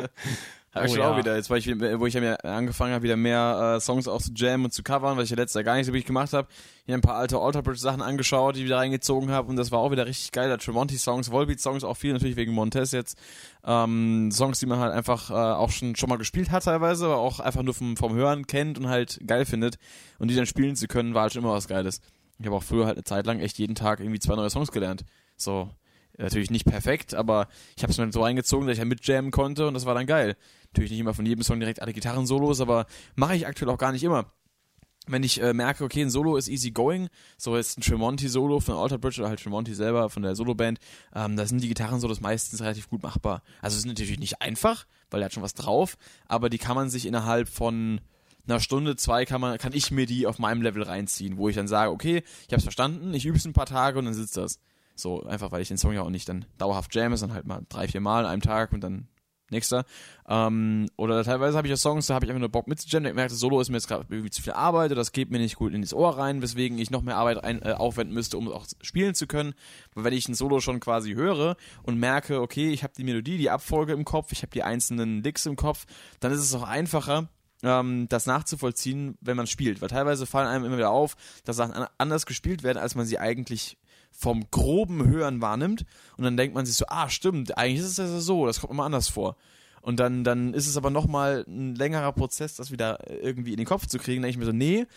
Habe ich Oh ja. auch wieder. Jetzt, weil ich, wo ich ja mir angefangen habe, wieder mehr äh, Songs auch zu jammen und zu covern, weil ich ja letztes Jahr gar nicht so wirklich gemacht habe. Hier ein paar alte Alter Bridge Sachen angeschaut, die ich wieder reingezogen habe und das war auch wieder richtig geil. Da Tremonti Songs, Volbeat Songs auch viel, natürlich wegen Montez jetzt. Ähm, Songs, die man halt einfach äh, auch schon schon mal gespielt hat teilweise, aber auch einfach nur vom, vom Hören kennt und halt geil findet. Und die dann spielen zu können, war halt schon immer was Geiles. Ich habe auch früher halt eine Zeit lang echt jeden Tag irgendwie zwei neue Songs gelernt. So, natürlich nicht perfekt, aber ich habe es mir so eingezogen, dass ich halt mit jammen konnte und das war dann geil. Natürlich nicht immer von jedem Song direkt alle Gitarren-Solos, aber mache ich aktuell auch gar nicht immer. Wenn ich äh, merke, okay, ein Solo ist easy going, so jetzt ein Tremonti-Solo von Alter Bridge oder halt Tremonti selber von der Solo-Band, ähm, da sind die Gitarren-Solos meistens relativ gut machbar. Also es ist natürlich nicht einfach, weil er hat schon was drauf, aber die kann man sich innerhalb von einer Stunde, zwei kann man, kann ich mir die auf meinem Level reinziehen, wo ich dann sage, okay, ich habe es verstanden, ich übe es ein paar Tage und dann sitzt das. So, einfach weil ich den Song ja auch nicht dann dauerhaft jamme, sondern halt mal drei, vier Mal an einem Tag und dann nächster. Ähm, oder teilweise habe ich ja Songs, da habe ich einfach nur Bock mitzujammen. Ich merke, das Solo ist mir jetzt gerade irgendwie zu viel Arbeit oder das geht mir nicht gut in das Ohr rein, weswegen ich noch mehr Arbeit ein, äh, aufwenden müsste, um auch spielen zu können. Weil wenn ich ein Solo schon quasi höre und merke, okay, ich habe die Melodie, die Abfolge im Kopf, ich habe die einzelnen Licks im Kopf, dann ist es auch einfacher, ähm, das nachzuvollziehen, wenn man spielt. Weil teilweise fallen einem immer wieder auf, dass Sachen an- anders gespielt werden, als man sie eigentlich vom groben Hören wahrnimmt. Und dann denkt man sich so, ah, stimmt, eigentlich ist es ja so, das kommt immer anders vor. Und dann, dann ist es aber nochmal ein längerer Prozess, das wieder irgendwie in den Kopf zu kriegen. Dann denke ich mir so, nee,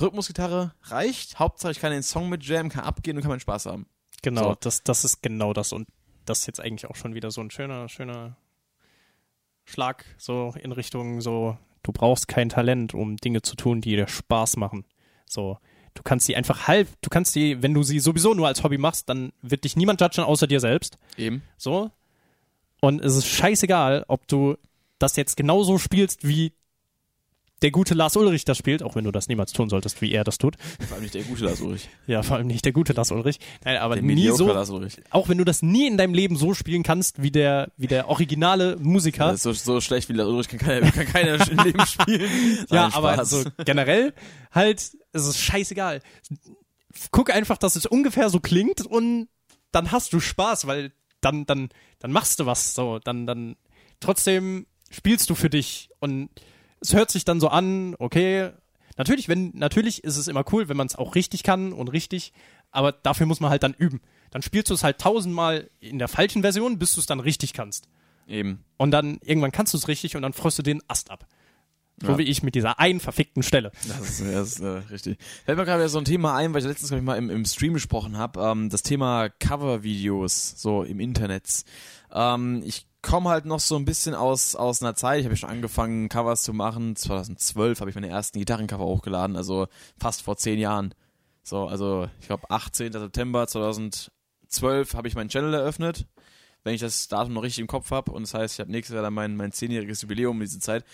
Rhythmusgitarre reicht. Hauptsache, ich kann den Song mit Jam, kann abgehen und kann meinen Spaß haben. Genau, So. das, das ist genau das. Und das ist jetzt eigentlich auch schon wieder so ein schöner, schöner Schlag, so in Richtung so, du brauchst kein Talent, um Dinge zu tun, die dir Spaß machen. So, du kannst die einfach halb, du kannst die, wenn du sie sowieso nur als Hobby machst, dann wird dich niemand judgen außer dir selbst. Eben. So. Und es ist scheißegal, ob du das jetzt genauso spielst, wie der gute Lars Ulrich das spielt, auch wenn du das niemals tun solltest, wie er das tut. Vor allem nicht der gute Lars Ulrich. Ja, vor allem nicht der gute Lars Ulrich. Nein, aber Der nie so, auch wenn du das nie in deinem Leben so spielen kannst, wie der, wie der originale Musiker. Das ist so, so schlecht wie Lars Ulrich kann keiner, kann keiner im Leben spielen. ja, aber Spaß. so generell halt, es ist scheißegal. Guck einfach, dass es ungefähr so klingt und dann hast du Spaß, weil dann, dann, dann machst du was, so, dann, dann, trotzdem spielst du für dich und es hört sich dann so an, okay, natürlich, wenn, natürlich ist es immer cool, wenn man es auch richtig kann und richtig, aber dafür muss man halt dann üben. Dann spielst du es halt tausendmal in der falschen Version, bis du es dann richtig kannst. Eben. Und dann irgendwann kannst du es richtig und dann freust du den Ast ab. So Ja. wie ich mit dieser einen verfickten Stelle. Das ist, das ist äh, richtig. Fällt mir gerade so ein Thema ein, weil ich letztens glaub ich mal im, im Stream gesprochen habe, ähm, das Thema Covervideos so im Internet. Ähm, ich komme halt noch so ein bisschen aus aus einer Zeit, ich habe ja schon angefangen Covers zu machen, 2012 habe ich meine ersten Gitarrencover hochgeladen, also fast vor zehn Jahren. So, also ich glaube 18. September 2012 habe ich meinen Channel eröffnet, wenn ich das Datum noch richtig im Kopf habe und das heißt, ich habe nächstes Jahr dann mein mein zehnjähriges Jubiläum in diese Zeit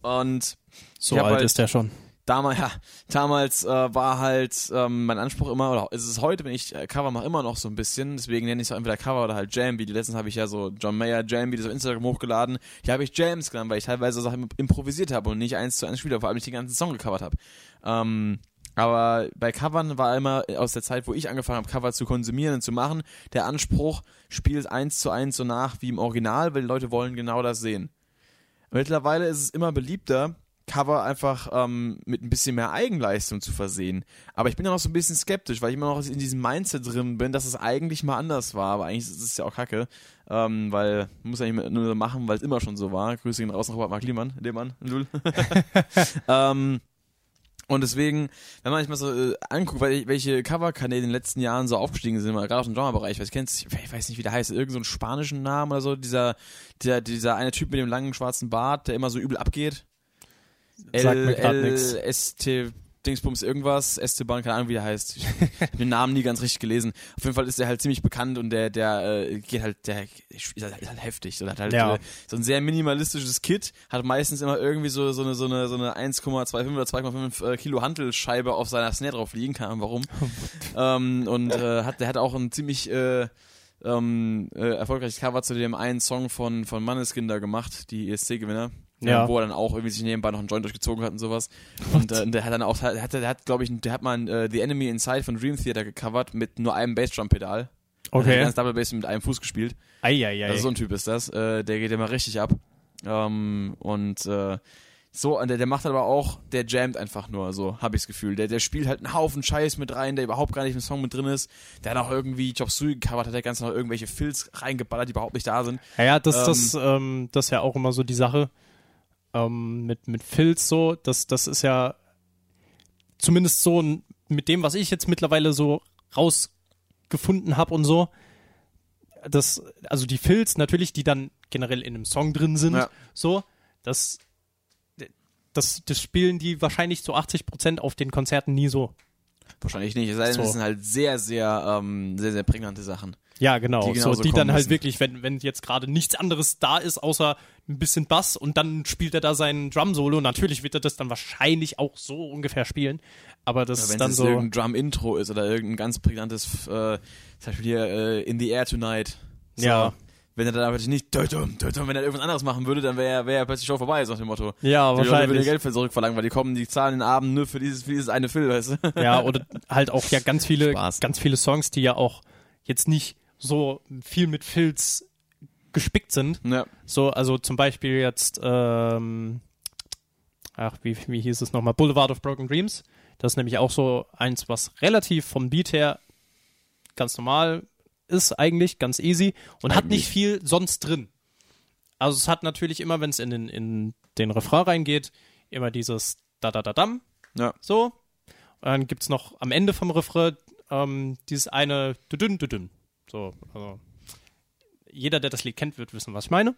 und So alt halt- ist der schon. Damals, ja, damals äh, war halt ähm, mein Anspruch immer, oder ist es heute, wenn ich äh, Cover mache, immer noch so ein bisschen, deswegen nenne ich es auch entweder Cover oder halt Jam-Video. Letztens habe ich ja so John Mayer Jam-Videos auf Instagram hochgeladen. Hier habe ich Jams genannt, weil ich teilweise Sachen improvisiert habe und nicht eins zu eins spiele, vor allem nicht den ganzen Song gecovert habe. Ähm, aber bei Covern war immer aus der Zeit, wo ich angefangen habe, Cover zu konsumieren und zu machen, der Anspruch, spielt eins zu eins so nach wie im Original, weil die Leute wollen genau das sehen. Mittlerweile ist es immer beliebter, Cover einfach ähm, mit ein bisschen mehr Eigenleistung zu versehen. Aber ich bin ja noch so ein bisschen skeptisch, weil ich immer noch in diesem Mindset drin bin, dass es eigentlich mal anders war. Aber eigentlich ist es ja auch kacke, ähm, weil man muss ja nicht nur machen, weil es immer schon so war. Grüße ihn raus nach Robert Mark Liemann, dem Mann, Lul. ähm, und deswegen, wenn man sich mal so äh, anguckt, wel- welche Coverkanäle in den letzten Jahren so aufgestiegen sind, gerade aus dem Genrebereich, was kennst ich weiß nicht, wie der heißt, irgend so einen spanischen Namen oder so, dieser, dieser, dieser eine Typ mit dem langen schwarzen Bart, der immer so übel abgeht. Sagt mir. ST Dingsbums irgendwas, Esteban, keine Ahnung, wie der heißt. Ich hab den Namen nie ganz richtig gelesen. Auf jeden Fall ist der halt ziemlich bekannt und der, der äh, geht halt, der ist halt, ist halt heftig. So, der hat halt Ja. äh, so ein sehr minimalistisches Kit, hat meistens immer irgendwie so, so eine, so eine, so eine 1,25 oder 2,5 äh, Kilo Hantelscheibe auf seiner Snare drauf liegen, keine Ahnung warum. ähm, und äh, hat, der hat auch ein ziemlich äh, ähm, äh, erfolgreiches Cover zu dem einen Song von, von Manneskin da gemacht, die ESC-Gewinner. Ja. Wo er dann auch irgendwie sich nebenbei noch einen Joint durchgezogen hat und sowas. Und äh, der hat dann auch, der hat, der hat glaube ich, der hat mal äh, The Enemy Inside von Dream Theater gecovert mit nur einem Bassdrum-Pedal. Okay. Der ganze Double Bass mit einem Fuß gespielt. Eieiei. Also so ein Typ ist das. Äh, der geht immer richtig ab. Ähm, und äh, so, und der, der macht aber auch, der jammt einfach nur, so habe ich das Gefühl. Der, der spielt halt einen Haufen Scheiß mit rein, der überhaupt gar nicht im Song mit drin ist. Der hat auch irgendwie Job Sui gecovert, hat der ganz noch irgendwelche Filz reingeballert, die überhaupt nicht da sind. Ja, ja das, Ähm, das, ähm, das ist ja auch immer so die Sache ähm, mit, mit Filz so. Das, das ist ja zumindest so ein- mit dem, was ich jetzt mittlerweile so rausgefunden habe und so. Das, also die Filz natürlich, die dann generell in einem Song drin sind, Ja. so, das, das, das spielen die wahrscheinlich zu 80 Prozent auf den Konzerten nie so. Wahrscheinlich nicht. Es sei denn, So. das sind halt sehr, sehr, ähm, sehr, sehr prägnante Sachen. Ja, genau. Die so, die dann halt müssen. wirklich, wenn, wenn jetzt gerade nichts anderes da ist, außer ein bisschen Bass und dann spielt er da sein Drum-Solo. Natürlich wird er das dann wahrscheinlich auch so ungefähr spielen. Aber das Ja, ist wenn dann es so. irgendein Drum-Intro ist oder irgendein ganz prägnantes, äh, zum Beispiel hier äh, In the Air Tonight. So. Ja. Wenn er dann wirklich nicht, tötum, tötum, wenn er irgendwas anderes machen würde, dann wäre wär plötzlich Show vorbei, so nach dem Motto. Ja, Die Leute würden wahrscheinlich. Geld für zurückverlangen, weil die kommen, die zahlen den Abend nur für dieses, für dieses eine Fill, weißt du? Ja, oder halt auch ja ganz viele, Spaß. ganz viele Songs, die ja auch jetzt nicht so viel mit Filz gespickt sind. Ja. So, also zum Beispiel jetzt, ähm, ach, wie, wie hieß es nochmal? Boulevard of Broken Dreams. Das ist nämlich auch so eins, was relativ vom Beat her ganz normal ist, eigentlich, ganz easy und hat Eigentlich. nicht viel sonst drin. Also es hat natürlich immer, wenn es in den, in den Refrain reingeht, immer dieses Da-Da-Da-Dam, Ja. so. Und dann gibt's noch am Ende vom Refrain ähm, dieses eine Düdün, Düdün. So, also jeder, der das Lied kennt, wird wissen, was ich meine.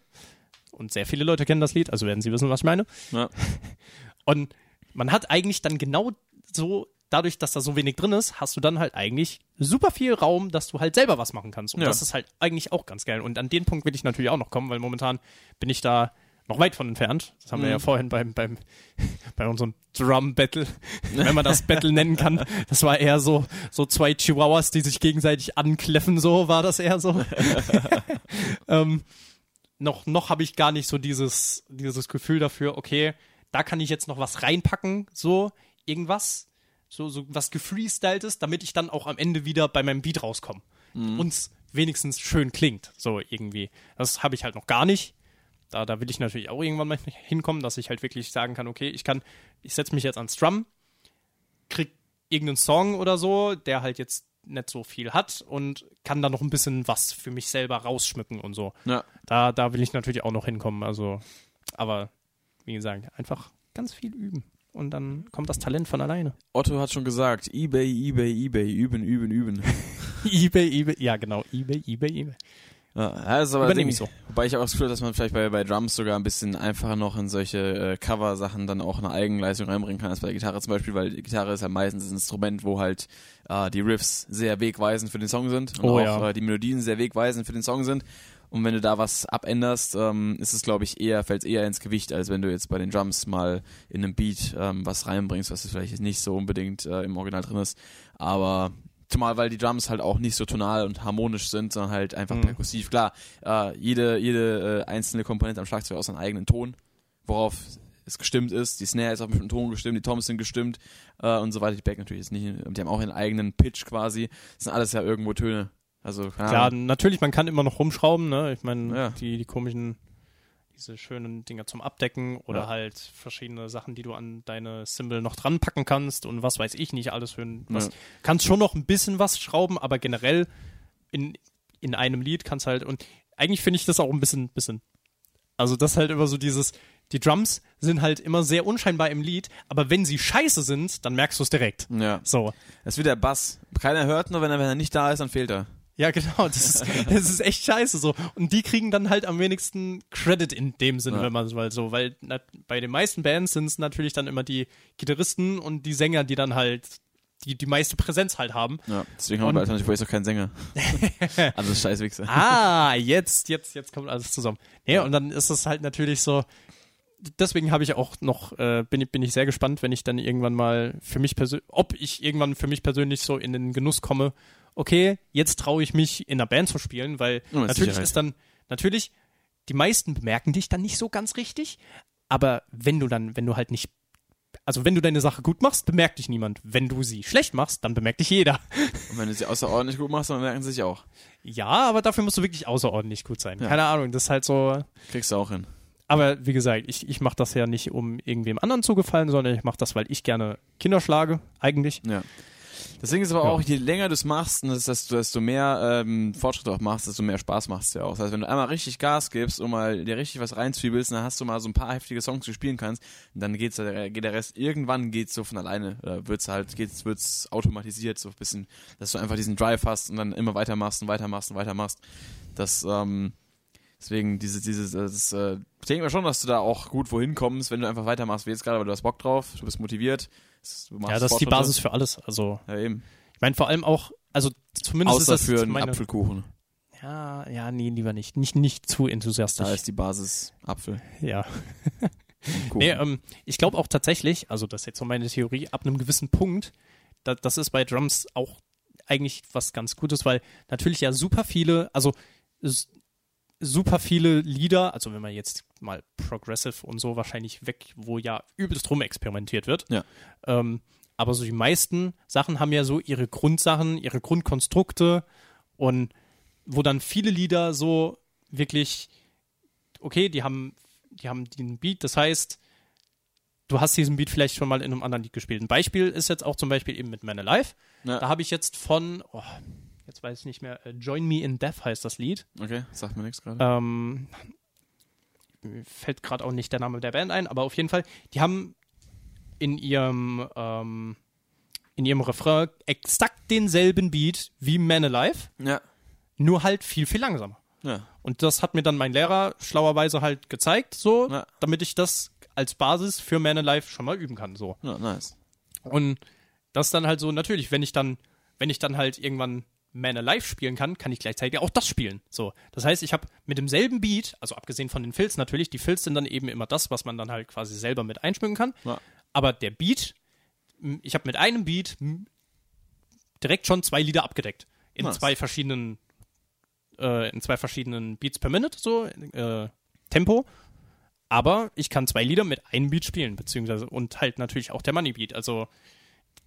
Und sehr viele Leute kennen das Lied, also werden sie wissen, was ich meine. Ja. Und man hat eigentlich dann genau so, dadurch, dass da so wenig drin ist, hast du dann halt eigentlich super viel Raum, dass du halt selber was machen kannst. Und Ja. das ist halt eigentlich auch ganz geil. Und an den Punkt will ich natürlich auch noch kommen, weil momentan bin ich da noch weit von entfernt. Das haben wir Mhm. ja vorhin beim, beim, bei unserem Drum-Battle, wenn man das Battle nennen kann. Das war eher so, so zwei Chihuahuas, die sich gegenseitig ankläffen, so war das eher so. ähm, noch noch habe ich gar nicht so dieses, dieses Gefühl dafür, okay, da kann ich jetzt noch was reinpacken, so irgendwas, so, so was gefreestyltes, damit ich dann auch am Ende wieder bei meinem Beat rauskomme. Uns wenigstens schön klingt, so irgendwie. Das habe ich halt noch gar nicht. Da, da will ich natürlich auch irgendwann mal hinkommen, dass ich halt wirklich sagen kann, okay, ich kann, ich setze mich jetzt ans Drum, krieg irgendeinen Song oder so, der halt jetzt nicht so viel hat und kann da noch ein bisschen was für mich selber rausschmücken und so. Ja. Da, da will ich natürlich auch noch hinkommen. Also, aber wie gesagt, einfach ganz viel üben. Und dann kommt das Talent von alleine. Otto hat schon gesagt, Ebay, Ebay, Ebay, üben, üben, üben. eBay, eBay, ja genau, eBay, eBay, eBay. Ja, das ist aber Übernehme ich Ding, Wobei ich auch das Gefühl habe, dass man vielleicht bei, bei Drums sogar ein bisschen einfacher noch in solche äh, Cover-Sachen dann auch eine Eigenleistung reinbringen kann als bei der Gitarre zum Beispiel, weil die Gitarre ist ja meistens ein Instrument, wo halt äh, die Riffs sehr wegweisend für den Song sind und Oh, auch ja. äh, die Melodien sehr wegweisend für den Song sind. Und wenn du da was abänderst, ähm, ist es, glaube ich, eher, fällt es eher ins Gewicht, als wenn du jetzt bei den Drums mal in einem Beat ähm, was reinbringst, was vielleicht nicht so unbedingt äh, im Original drin ist. Aber zumal, weil die Drums halt auch nicht so tonal und harmonisch sind, sondern halt einfach Mhm. perkussiv. Klar, äh, jede, jede äh, einzelne Komponente am Schlagzeug hat auch seinen eigenen Ton, worauf es gestimmt ist. Die Snare ist auf bestimmten Ton gestimmt, die Toms sind gestimmt äh, und so weiter. Die Back natürlich ist nicht, die haben auch ihren eigenen Pitch quasi. Das sind alles ja irgendwo Töne. Also, Klar, natürlich, man kann immer noch rumschrauben, ne? Ich meine, Ja. die, die komischen, diese schönen Dinger zum Abdecken oder Ja. halt verschiedene Sachen, die du an deine Symbol noch dran packen kannst und was weiß ich nicht alles für ein, was. Ja. Kannst schon noch ein bisschen was schrauben, aber generell in, in einem Lied kannst halt, und eigentlich finde ich das auch ein bisschen, bisschen, also das halt immer so dieses, die Drums sind halt immer sehr unscheinbar im Lied, aber wenn sie scheiße sind, dann merkst du es direkt. Ja. So. Das ist wie der Bass. Keiner hört nur, wenn er, wenn er nicht da ist, dann fehlt er. Ja, genau, das ist, das ist echt scheiße so. Und die kriegen dann halt am wenigsten Credit in dem Sinne, Ja. wenn man es mal so, weil na, bei den meisten Bands sind es natürlich dann immer die Gitarristen und die Sänger, die dann halt die, die meiste Präsenz halt haben. Ja, deswegen haben wir bei Alternative Ways auch keinen Sänger. also scheiß Wichse. Ah, jetzt, jetzt, jetzt kommt alles zusammen. Nee, und dann ist es halt natürlich so, deswegen habe ich auch noch, äh, bin, ich- bin ich sehr gespannt, wenn ich dann irgendwann mal für mich persönlich, ob ich irgendwann für mich persönlich so in den Genuss komme, okay, jetzt traue ich mich in einer Band zu spielen, weil mit natürlich Sicherheit. ist dann, natürlich, die meisten bemerken dich dann nicht so ganz richtig, aber wenn du dann, wenn du halt nicht also wenn du deine Sache gut machst, bemerkt dich niemand. Wenn du sie schlecht machst, dann bemerkt dich jeder. Und wenn du sie außerordentlich gut machst, dann merken sie sich auch. Ja, aber dafür musst du wirklich außerordentlich gut sein. Ja. Keine Ahnung, das ist halt so. Kriegst du auch hin. Aber wie gesagt, ich, ich mache das ja nicht, um irgendwem anderen zu gefallen, sondern ich mache das, weil ich gerne Kinder schlage, eigentlich. Ja. Das Ding ist aber Ja. auch, je länger du es machst, desto, desto mehr ähm, Fortschritte auch machst, desto mehr Spaß machst du ja auch. Das heißt, wenn du einmal richtig Gas gibst und mal dir richtig was reinzwiebelst, dann hast du mal so ein paar heftige Songs, die du spielen kannst, und dann geht's, geht der Rest, irgendwann geht's so von alleine, oder wird's halt, geht's, wird's automatisiert, so ein bisschen, dass du einfach diesen Drive hast und dann immer weitermachst und weitermachst und weitermachst. Das, ähm, deswegen, diese, dieses, das, äh, ich denke mal schon, dass du da auch gut wohin kommst, wenn du einfach weitermachst, wie jetzt gerade, weil du hast Bock drauf, du bist motiviert, Ja, das ist die. Basis für alles. Also, Ja, eben. ich meine vor allem auch, also zumindest Außer ist das für einen meine, Apfelkuchen. Ja, ja, nee, lieber nicht. Nicht, nicht zu enthusiastisch. Da ist die Basis Apfel. ja. Nee, ähm, ich glaube auch tatsächlich, also das ist jetzt so meine Theorie, ab einem gewissen Punkt, da, das ist bei Drums auch eigentlich was ganz Gutes, weil natürlich ja super viele, also super viele Lieder, also wenn man jetzt mal Progressive und so wahrscheinlich weg, wo ja übelst rum experimentiert wird. Ja. Ähm, aber so die meisten Sachen haben ja so ihre Grundsachen, ihre Grundkonstrukte und wo dann viele Lieder so wirklich, okay, die haben, die haben den Beat, das heißt, du hast diesen Beat vielleicht schon mal in einem anderen Lied gespielt. Ein Beispiel ist jetzt auch zum Beispiel eben mit Man Alive. Ja. Da habe ich jetzt von, oh, jetzt weiß ich nicht mehr, äh, Join Me in Death heißt das Lied. Okay, sagt mir nichts gerade. Ähm, mir fällt gerade auch nicht der Name der Band ein, aber auf jeden Fall, die haben in ihrem, ähm, in ihrem Refrain exakt denselben Beat wie Man Alive, Ja. nur halt viel, viel langsamer. Ja. Und das hat mir dann mein Lehrer schlauerweise halt gezeigt, so, Ja. damit ich das als Basis für Man Alive schon mal üben kann, so. Ja, nice. Und das dann halt so, natürlich, wenn ich dann, wenn ich dann halt irgendwann Man Alive spielen kann, kann ich gleichzeitig auch das spielen. So. Das heißt, ich habe mit demselben Beat, also abgesehen von den Fills natürlich, die Fills sind dann eben immer das, was man dann halt quasi selber mit einschmücken kann. Ja. Aber der Beat, ich habe mit einem Beat direkt schon zwei Lieder abgedeckt. In Nice. zwei verschiedenen, äh, in zwei verschiedenen Beats per Minute, so, äh, Tempo. Aber ich kann zwei Lieder mit einem Beat spielen, beziehungsweise und halt natürlich auch der Money Beat. Also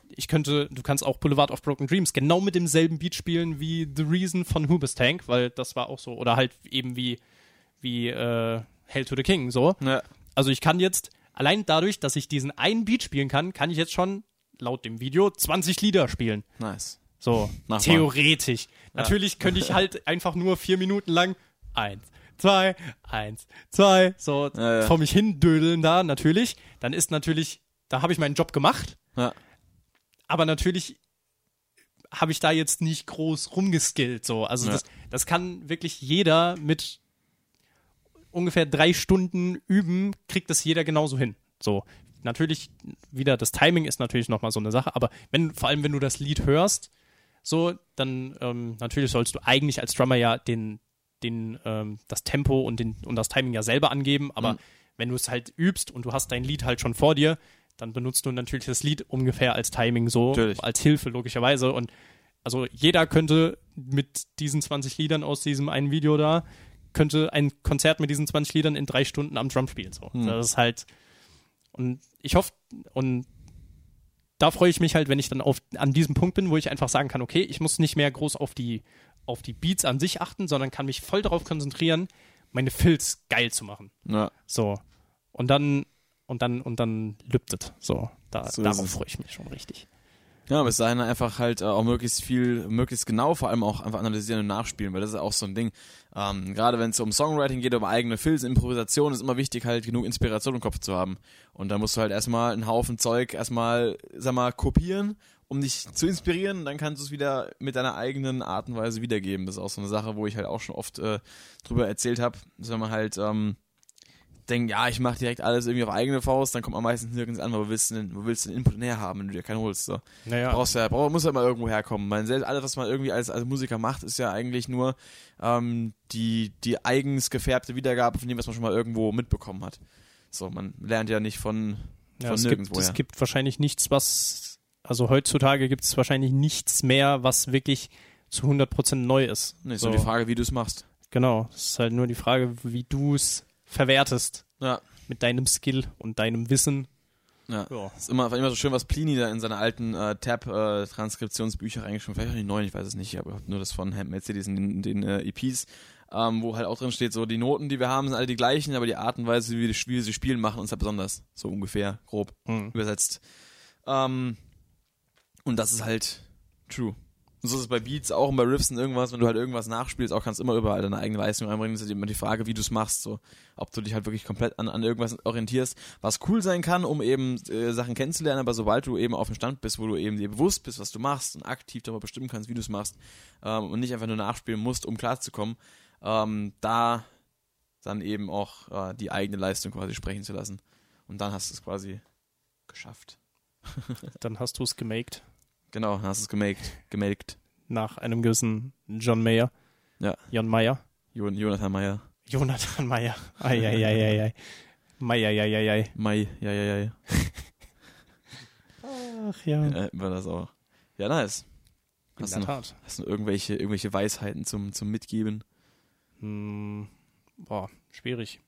ich könnte, du kannst auch Boulevard of Broken Dreams genau mit demselben Beat spielen wie The Reason von Hubis Tank, weil das war auch so, oder halt eben wie, wie äh, Hail to the King, so. Ja. Also ich kann jetzt, allein dadurch, dass ich diesen einen Beat spielen kann, kann ich jetzt schon laut dem Video 20 Lieder spielen. Nice. So, Nachbar. theoretisch. Natürlich könnte ich halt einfach nur vier Minuten lang eins, zwei, eins, zwei, so Ja, ja. vor mich hin dödeln da, natürlich. Dann ist natürlich, da habe ich meinen Job gemacht, Ja. Aber natürlich habe ich da jetzt nicht groß rumgeskillt, so. Also Ja. das, das kann wirklich jeder mit ungefähr drei Stunden üben, kriegt das jeder genauso hin. So. Natürlich, wieder das Timing ist natürlich nochmal so eine Sache, aber wenn, vor allem wenn du das Lied hörst, so, dann ähm, natürlich sollst du eigentlich als Drummer ja den, den, ähm, das Tempo und, den, und das Timing ja selber angeben, aber Mhm. wenn du es halt übst und du hast dein Lied halt schon vor dir, dann benutzt du natürlich das Lied ungefähr als Timing so, Natürlich. als Hilfe logischerweise und also jeder könnte mit diesen 20 Liedern aus diesem einen Video da, könnte ein Konzert mit diesen 20 Liedern in drei Stunden am Drum spielen. So. Hm. Das ist halt, und ich hoffe, und da freue ich mich halt, wenn ich dann auf, an diesem Punkt bin, wo ich einfach sagen kann, okay, ich muss nicht mehr groß auf die, auf die Beats an sich achten, sondern kann mich voll darauf konzentrieren, meine Fills geil zu machen. Ja. So. Und dann, und dann, und dann lübtet. So. Da, So darauf freue ich mich schon richtig. Ja, bis dahin einfach halt äh, auch möglichst viel, möglichst genau vor allem auch einfach analysieren und nachspielen, weil das ist auch so ein Ding. Ähm, gerade wenn es um Songwriting geht, um eigene Fills, Improvisation, ist immer wichtig halt genug Inspiration im Kopf zu haben. Und da musst du halt erstmal einen Haufen Zeug erstmal, sag mal, kopieren, um dich zu inspirieren, dann kannst du es wieder mit deiner eigenen Art und Weise wiedergeben. Das ist auch so eine Sache, wo ich halt auch schon oft äh, drüber erzählt habe, dass wenn man halt ähm, denkt, ja, ich mache direkt alles irgendwie auf eigene Faust, dann kommt man meistens nirgends an, wo willst du denn, wo willst du den Input näher haben, wenn du dir keinen holst. So Naja. brauchst ja, brauch, muss ja mal irgendwo herkommen. Man selbst, alles, was man irgendwie als, als Musiker macht, ist ja eigentlich nur ähm, die, die eigens gefärbte Wiedergabe von dem, was man schon mal irgendwo mitbekommen hat. So, man lernt ja nicht von, Ja, von es, gibt, es gibt wahrscheinlich nichts, was, also heutzutage gibt es wahrscheinlich nichts mehr, was wirklich zu 100% neu ist. Nee, ist nur die Frage, wie du es machst. Genau, es ist halt nur die Frage, wie du es verwertest Ja. mit deinem Skill und deinem Wissen. Ja. Ja. Ist immer, immer so schön, was Plini da in seine alten äh, Tab-Transkriptionsbücher reingeschrieben Vielleicht auch die neuen, ich weiß es nicht. Ich habe nur das von Cities in den, den äh, EPs, ähm, wo halt auch drin steht, so die Noten, die wir haben, sind alle die gleichen, aber die Art und Weise, wie wir, sie spielen, machen uns halt besonders. So ungefähr, grob Hm. übersetzt. Ähm, und das ist halt true. So ist es bei Beats auch und bei Riffs und irgendwas, wenn du halt irgendwas nachspielst, auch kannst du immer überall deine eigene Leistung einbringen. Das ist immer die Frage, wie du es machst, so. Ob du dich halt wirklich komplett an, an irgendwas orientierst, was cool sein kann, um eben äh, Sachen kennenzulernen, aber sobald du eben auf dem Stand bist, wo du eben dir bewusst bist, was du machst und aktiv darüber bestimmen kannst, wie du es machst, ähm, und nicht einfach nur nachspielen musst, um klarzukommen, ähm, da dann eben auch äh, die eigene Leistung quasi sprechen zu lassen. Und dann hast du es quasi geschafft. Dann hast du es gemaked Genau, dann hast du es gemaked. Gemaked. nach einem gewissen John Mayer. Ja. John Mayer. Jon Jonathan Meyer. Jonathan Mayer. Eieieiei. Mayer, ja, ja, ja. Mai, ja, ja, ja. Ach ja. Äh, war das auch. Ja, nice. In Hast der du, noch, Tat. hast du irgendwelche, irgendwelche Weisheiten zum, zum Mitgeben? Hm, boah, schwierig.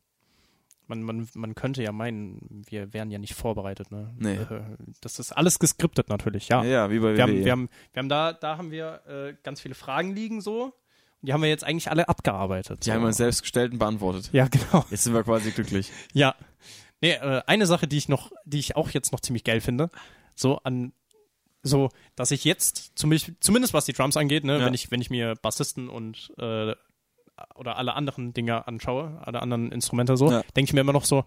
Man, man, man könnte ja meinen, wir wären ja nicht vorbereitet, ne? Nee. Äh, Das ist alles geskriptet natürlich, ja. Ja, wie bei Wir haben, WWE. wir haben, wir haben da, da haben wir äh, ganz viele Fragen liegen so. Und die haben wir jetzt eigentlich alle abgearbeitet. Die so. haben wir selbst gestellt und beantwortet. Ja, genau. Jetzt sind wir quasi glücklich. Ja. Nee, äh, eine Sache, die ich noch, die ich auch jetzt noch ziemlich geil finde, so an so, dass ich jetzt, zumindest, zumindest was die Drums angeht, ne, Ja. wenn ich, wenn ich mir Bassisten und äh, oder alle anderen Dinge anschaue, alle anderen Instrumente so, Ja. denke ich mir immer noch so,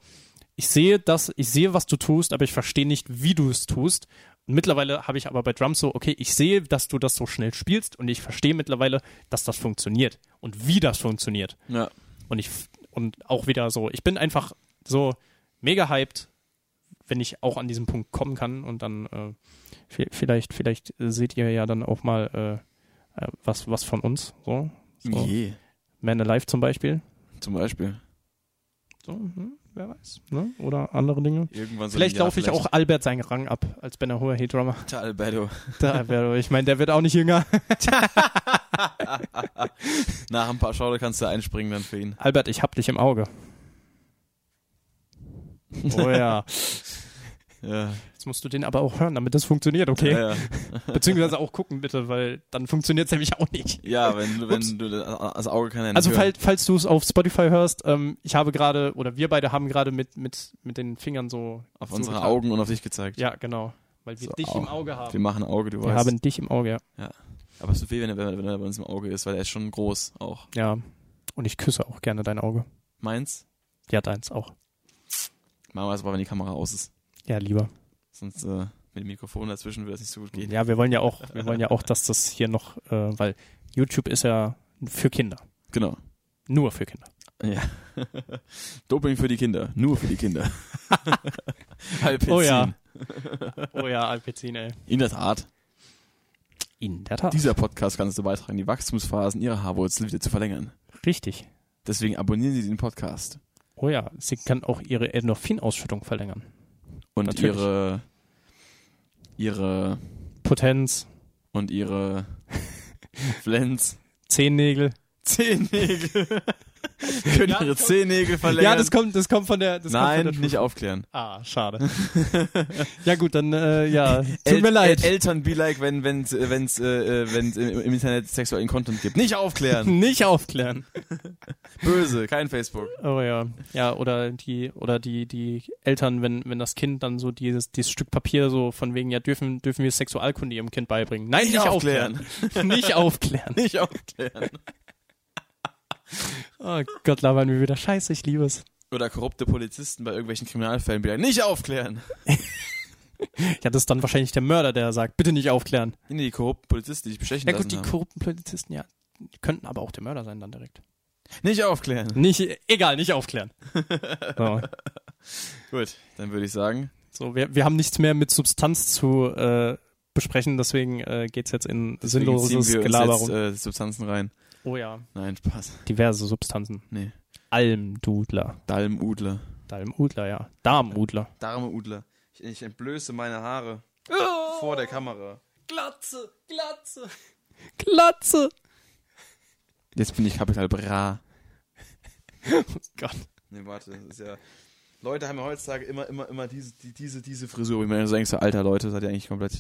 ich sehe das, ich sehe, was du tust, aber ich verstehe nicht, wie du es tust. Und mittlerweile habe ich aber bei Drums so, okay, ich sehe, dass du das so schnell spielst und ich verstehe mittlerweile, dass das funktioniert und wie das funktioniert. Ja. Und ich und auch wieder so, ich bin einfach so mega hyped, wenn ich auch an diesen Punkt kommen kann und dann äh, vi- vielleicht vielleicht seht ihr ja dann auch mal äh, äh, was was von uns so, so. Je. Man Alive zum Beispiel, Zum Beispiel. so, hm, wer weiß, ne? oder andere Dinge. Irgendwann so Vielleicht laufe ich auch Albert seinen Rang ab als Ben Ahoa Hey Drummer. Tja, Alberto. Da wäre, ich meine, der wird auch nicht jünger. Nach ein paar Schauder kannst du einspringen dann für ihn. Albert, ich hab dich im Auge. Oh ja. Ja. Jetzt musst du den aber auch hören, damit das funktioniert, okay? Ja, ja. Beziehungsweise auch gucken, bitte, weil dann funktioniert es nämlich auch nicht. ja wenn, Ups. wenn du das Auge kann ja nicht Also falls, falls du es auf Spotify hörst, ähm, ich habe gerade, oder wir beide haben gerade mit, mit, mit den Fingern so auf so unsere getan. Augen und auf dich gezeigt. Ja, genau. Weil wir So, dich au. im Auge haben. Wir machen Auge, du Wir weißt. haben dich im Auge, ja. Aber es tut weh, wenn er, wenn er wenn er bei uns im Auge ist, weil er ist schon groß auch. Ja. Und ich küsse auch gerne dein Auge. Meins? Ja, deins auch. Machen wir es aber, wenn die Kamera aus ist. Ja, lieber. Sonst äh, mit dem Mikrofon dazwischen wird es nicht so gut gehen. Ja, wir wollen ja auch, wir wollen ja auch, dass das hier noch, äh, weil YouTube ist ja für Kinder. Genau. Nur für Kinder. Ja. Doping für die Kinder. Nur für die Kinder. Alpecin. Oh ja. Oh ja, Alpecin, ey. In der Tat. In der Tat. Dieser Podcast kann dazu beitragen, die Wachstumsphasen ihrer Haarwurzel wieder zu verlängern. Richtig. Deswegen abonnieren Sie den Podcast. Oh ja, sie kann auch ihre Endorphinausschüttung verlängern. Und Natürlich. ihre ihre Potenz, und ihre Flens. Zehennägel. Zehennägel. Können Ja, ihre Zehennägel verlängern. Ja, das kommt, das kommt von der. Das Nein, kommt von der nicht aufklären. Ah, schade. ja gut, dann äh, ja, tut El- mir leid. El Eltern be like, wenn wenn's wenn's äh, äh, wenn's im, im Internet sexuellen Content gibt. Nicht aufklären. nicht aufklären. Böse, kein Facebook. Oh ja, ja oder die oder die die Eltern, wenn wenn das Kind dann so dieses dieses Stück Papier so von wegen ja dürfen dürfen wir Sexualkunde ihrem Kind beibringen. Nein, nicht, aufklären. nicht aufklären. Nicht aufklären. Oh Gott, labern wir wieder Scheiße, ich liebe es. Oder korrupte Polizisten bei irgendwelchen Kriminalfällen like, nicht aufklären. Ja, das ist dann wahrscheinlich der Mörder, der sagt, bitte nicht aufklären. Nee, die korrupten Polizisten, die sich bestechen Ja gut, die haben. korrupten Polizisten, ja, die könnten aber auch der Mörder sein dann direkt. Nicht aufklären. Nicht, egal, nicht aufklären. So, Gut, dann würde ich sagen, so wir, wir haben nichts mehr mit Substanz zu äh, besprechen, deswegen äh, geht's jetzt in deswegen sinnloses ziehen wir uns Gelaber jetzt rum. äh, Substanzen rein. Oh ja, Nein, Spaß. diverse Substanzen. Nee. Almdudler. Dalmudler. Dalmudler, ja. Darmudler. Darmudler. Ich, ich entblöße meine Haare vor der Kamera. Glatze, Glatze. Glatze. Jetzt bin ich Kapital Bra. Gott. Nee, warte, das ist ja. Leute haben ja heutzutage immer, immer, immer diese, die, diese, diese Frisur. Ich meine, du denkst alter Leute, seid ihr eigentlich komplett.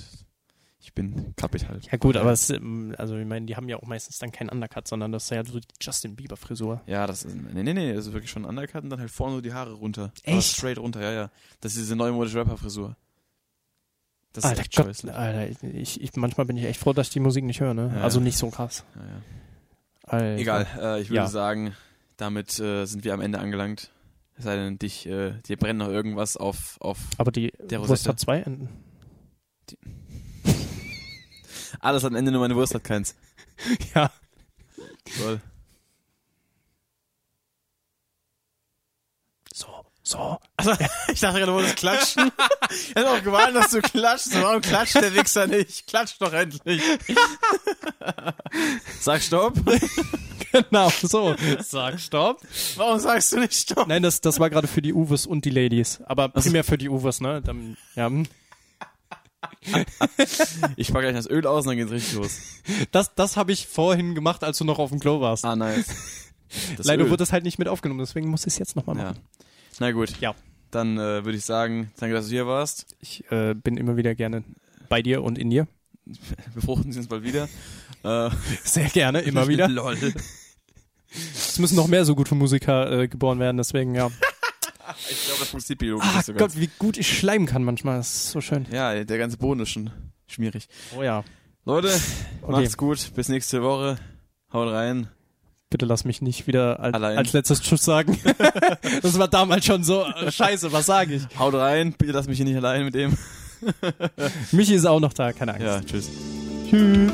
Ich bin kappit halt. Ja gut, aber es, ähm, also ich meine, die haben ja auch meistens dann keinen Undercut, sondern das ist ja so die Justin Bieber Frisur. Ja, das ist. Nee, nee, nee, das ist wirklich schon Undercut und dann halt vorne so die Haare runter. Echt? Aber straight runter, ja, ja. Das ist diese neumodische Rapper-Frisur. Das ist Alter echt Gott. Alter, ich, ich, manchmal bin ich echt froh, dass ich die Musik nicht höre, ne? Ja. Also nicht so krass. Ja, ja. Egal, äh, ich würde sagen, damit äh, sind wir am Ende angelangt. Es sei denn, dich, äh, dir brennt noch irgendwas auf, auf. Aber die Der Rosette. hat zwei Enden. Alles am Ende nur meine Wurst hat keins. Ja. Toll. So, so. Also, ich dachte gerade, du wolltest klatschen. ich hätte auch gewartet, dass du klatschst. Warum klatscht der Wichser nicht? Klatsch doch endlich. Sag Stopp. genau, so. Sag Stopp. Warum sagst du nicht Stopp? Nein, das, das war gerade für die Uwes und die Ladies. Aber primär für die Uwes, ne? Dann, ja. Ich pack gleich das Öl aus und dann geht's richtig los. Das, das habe ich vorhin gemacht, als du noch auf dem Klo warst. Ah, nice. Das Leider Öl. wurde das halt nicht mit aufgenommen, deswegen muss ich es jetzt nochmal Ja. machen. Na gut. Ja. Dann äh, würde ich sagen, danke, dass du hier warst. Ich äh, bin immer wieder gerne bei dir und in dir. Befruchten Sie uns bald wieder. Äh, Sehr gerne, immer wieder. Lol. Es müssen noch mehr so gute Musiker äh, geboren werden, deswegen ja. Ich glaube, das funktioniert biologisch Ah nicht so. Gott, wie gut ich schleimen kann manchmal. Das ist so schön. Ja, der ganze Boden ist schon schmierig. Oh ja. Leute, Okay. macht's gut. Bis nächste Woche. Haut rein. Bitte lass mich nicht wieder als, als letztes Tschüss sagen. das war damals schon so, äh, scheiße, was sage ich? Haut rein. Bitte lass mich hier nicht allein mit dem. Michi ist auch noch da, keine Angst. Ja, tschüss. Tschüss.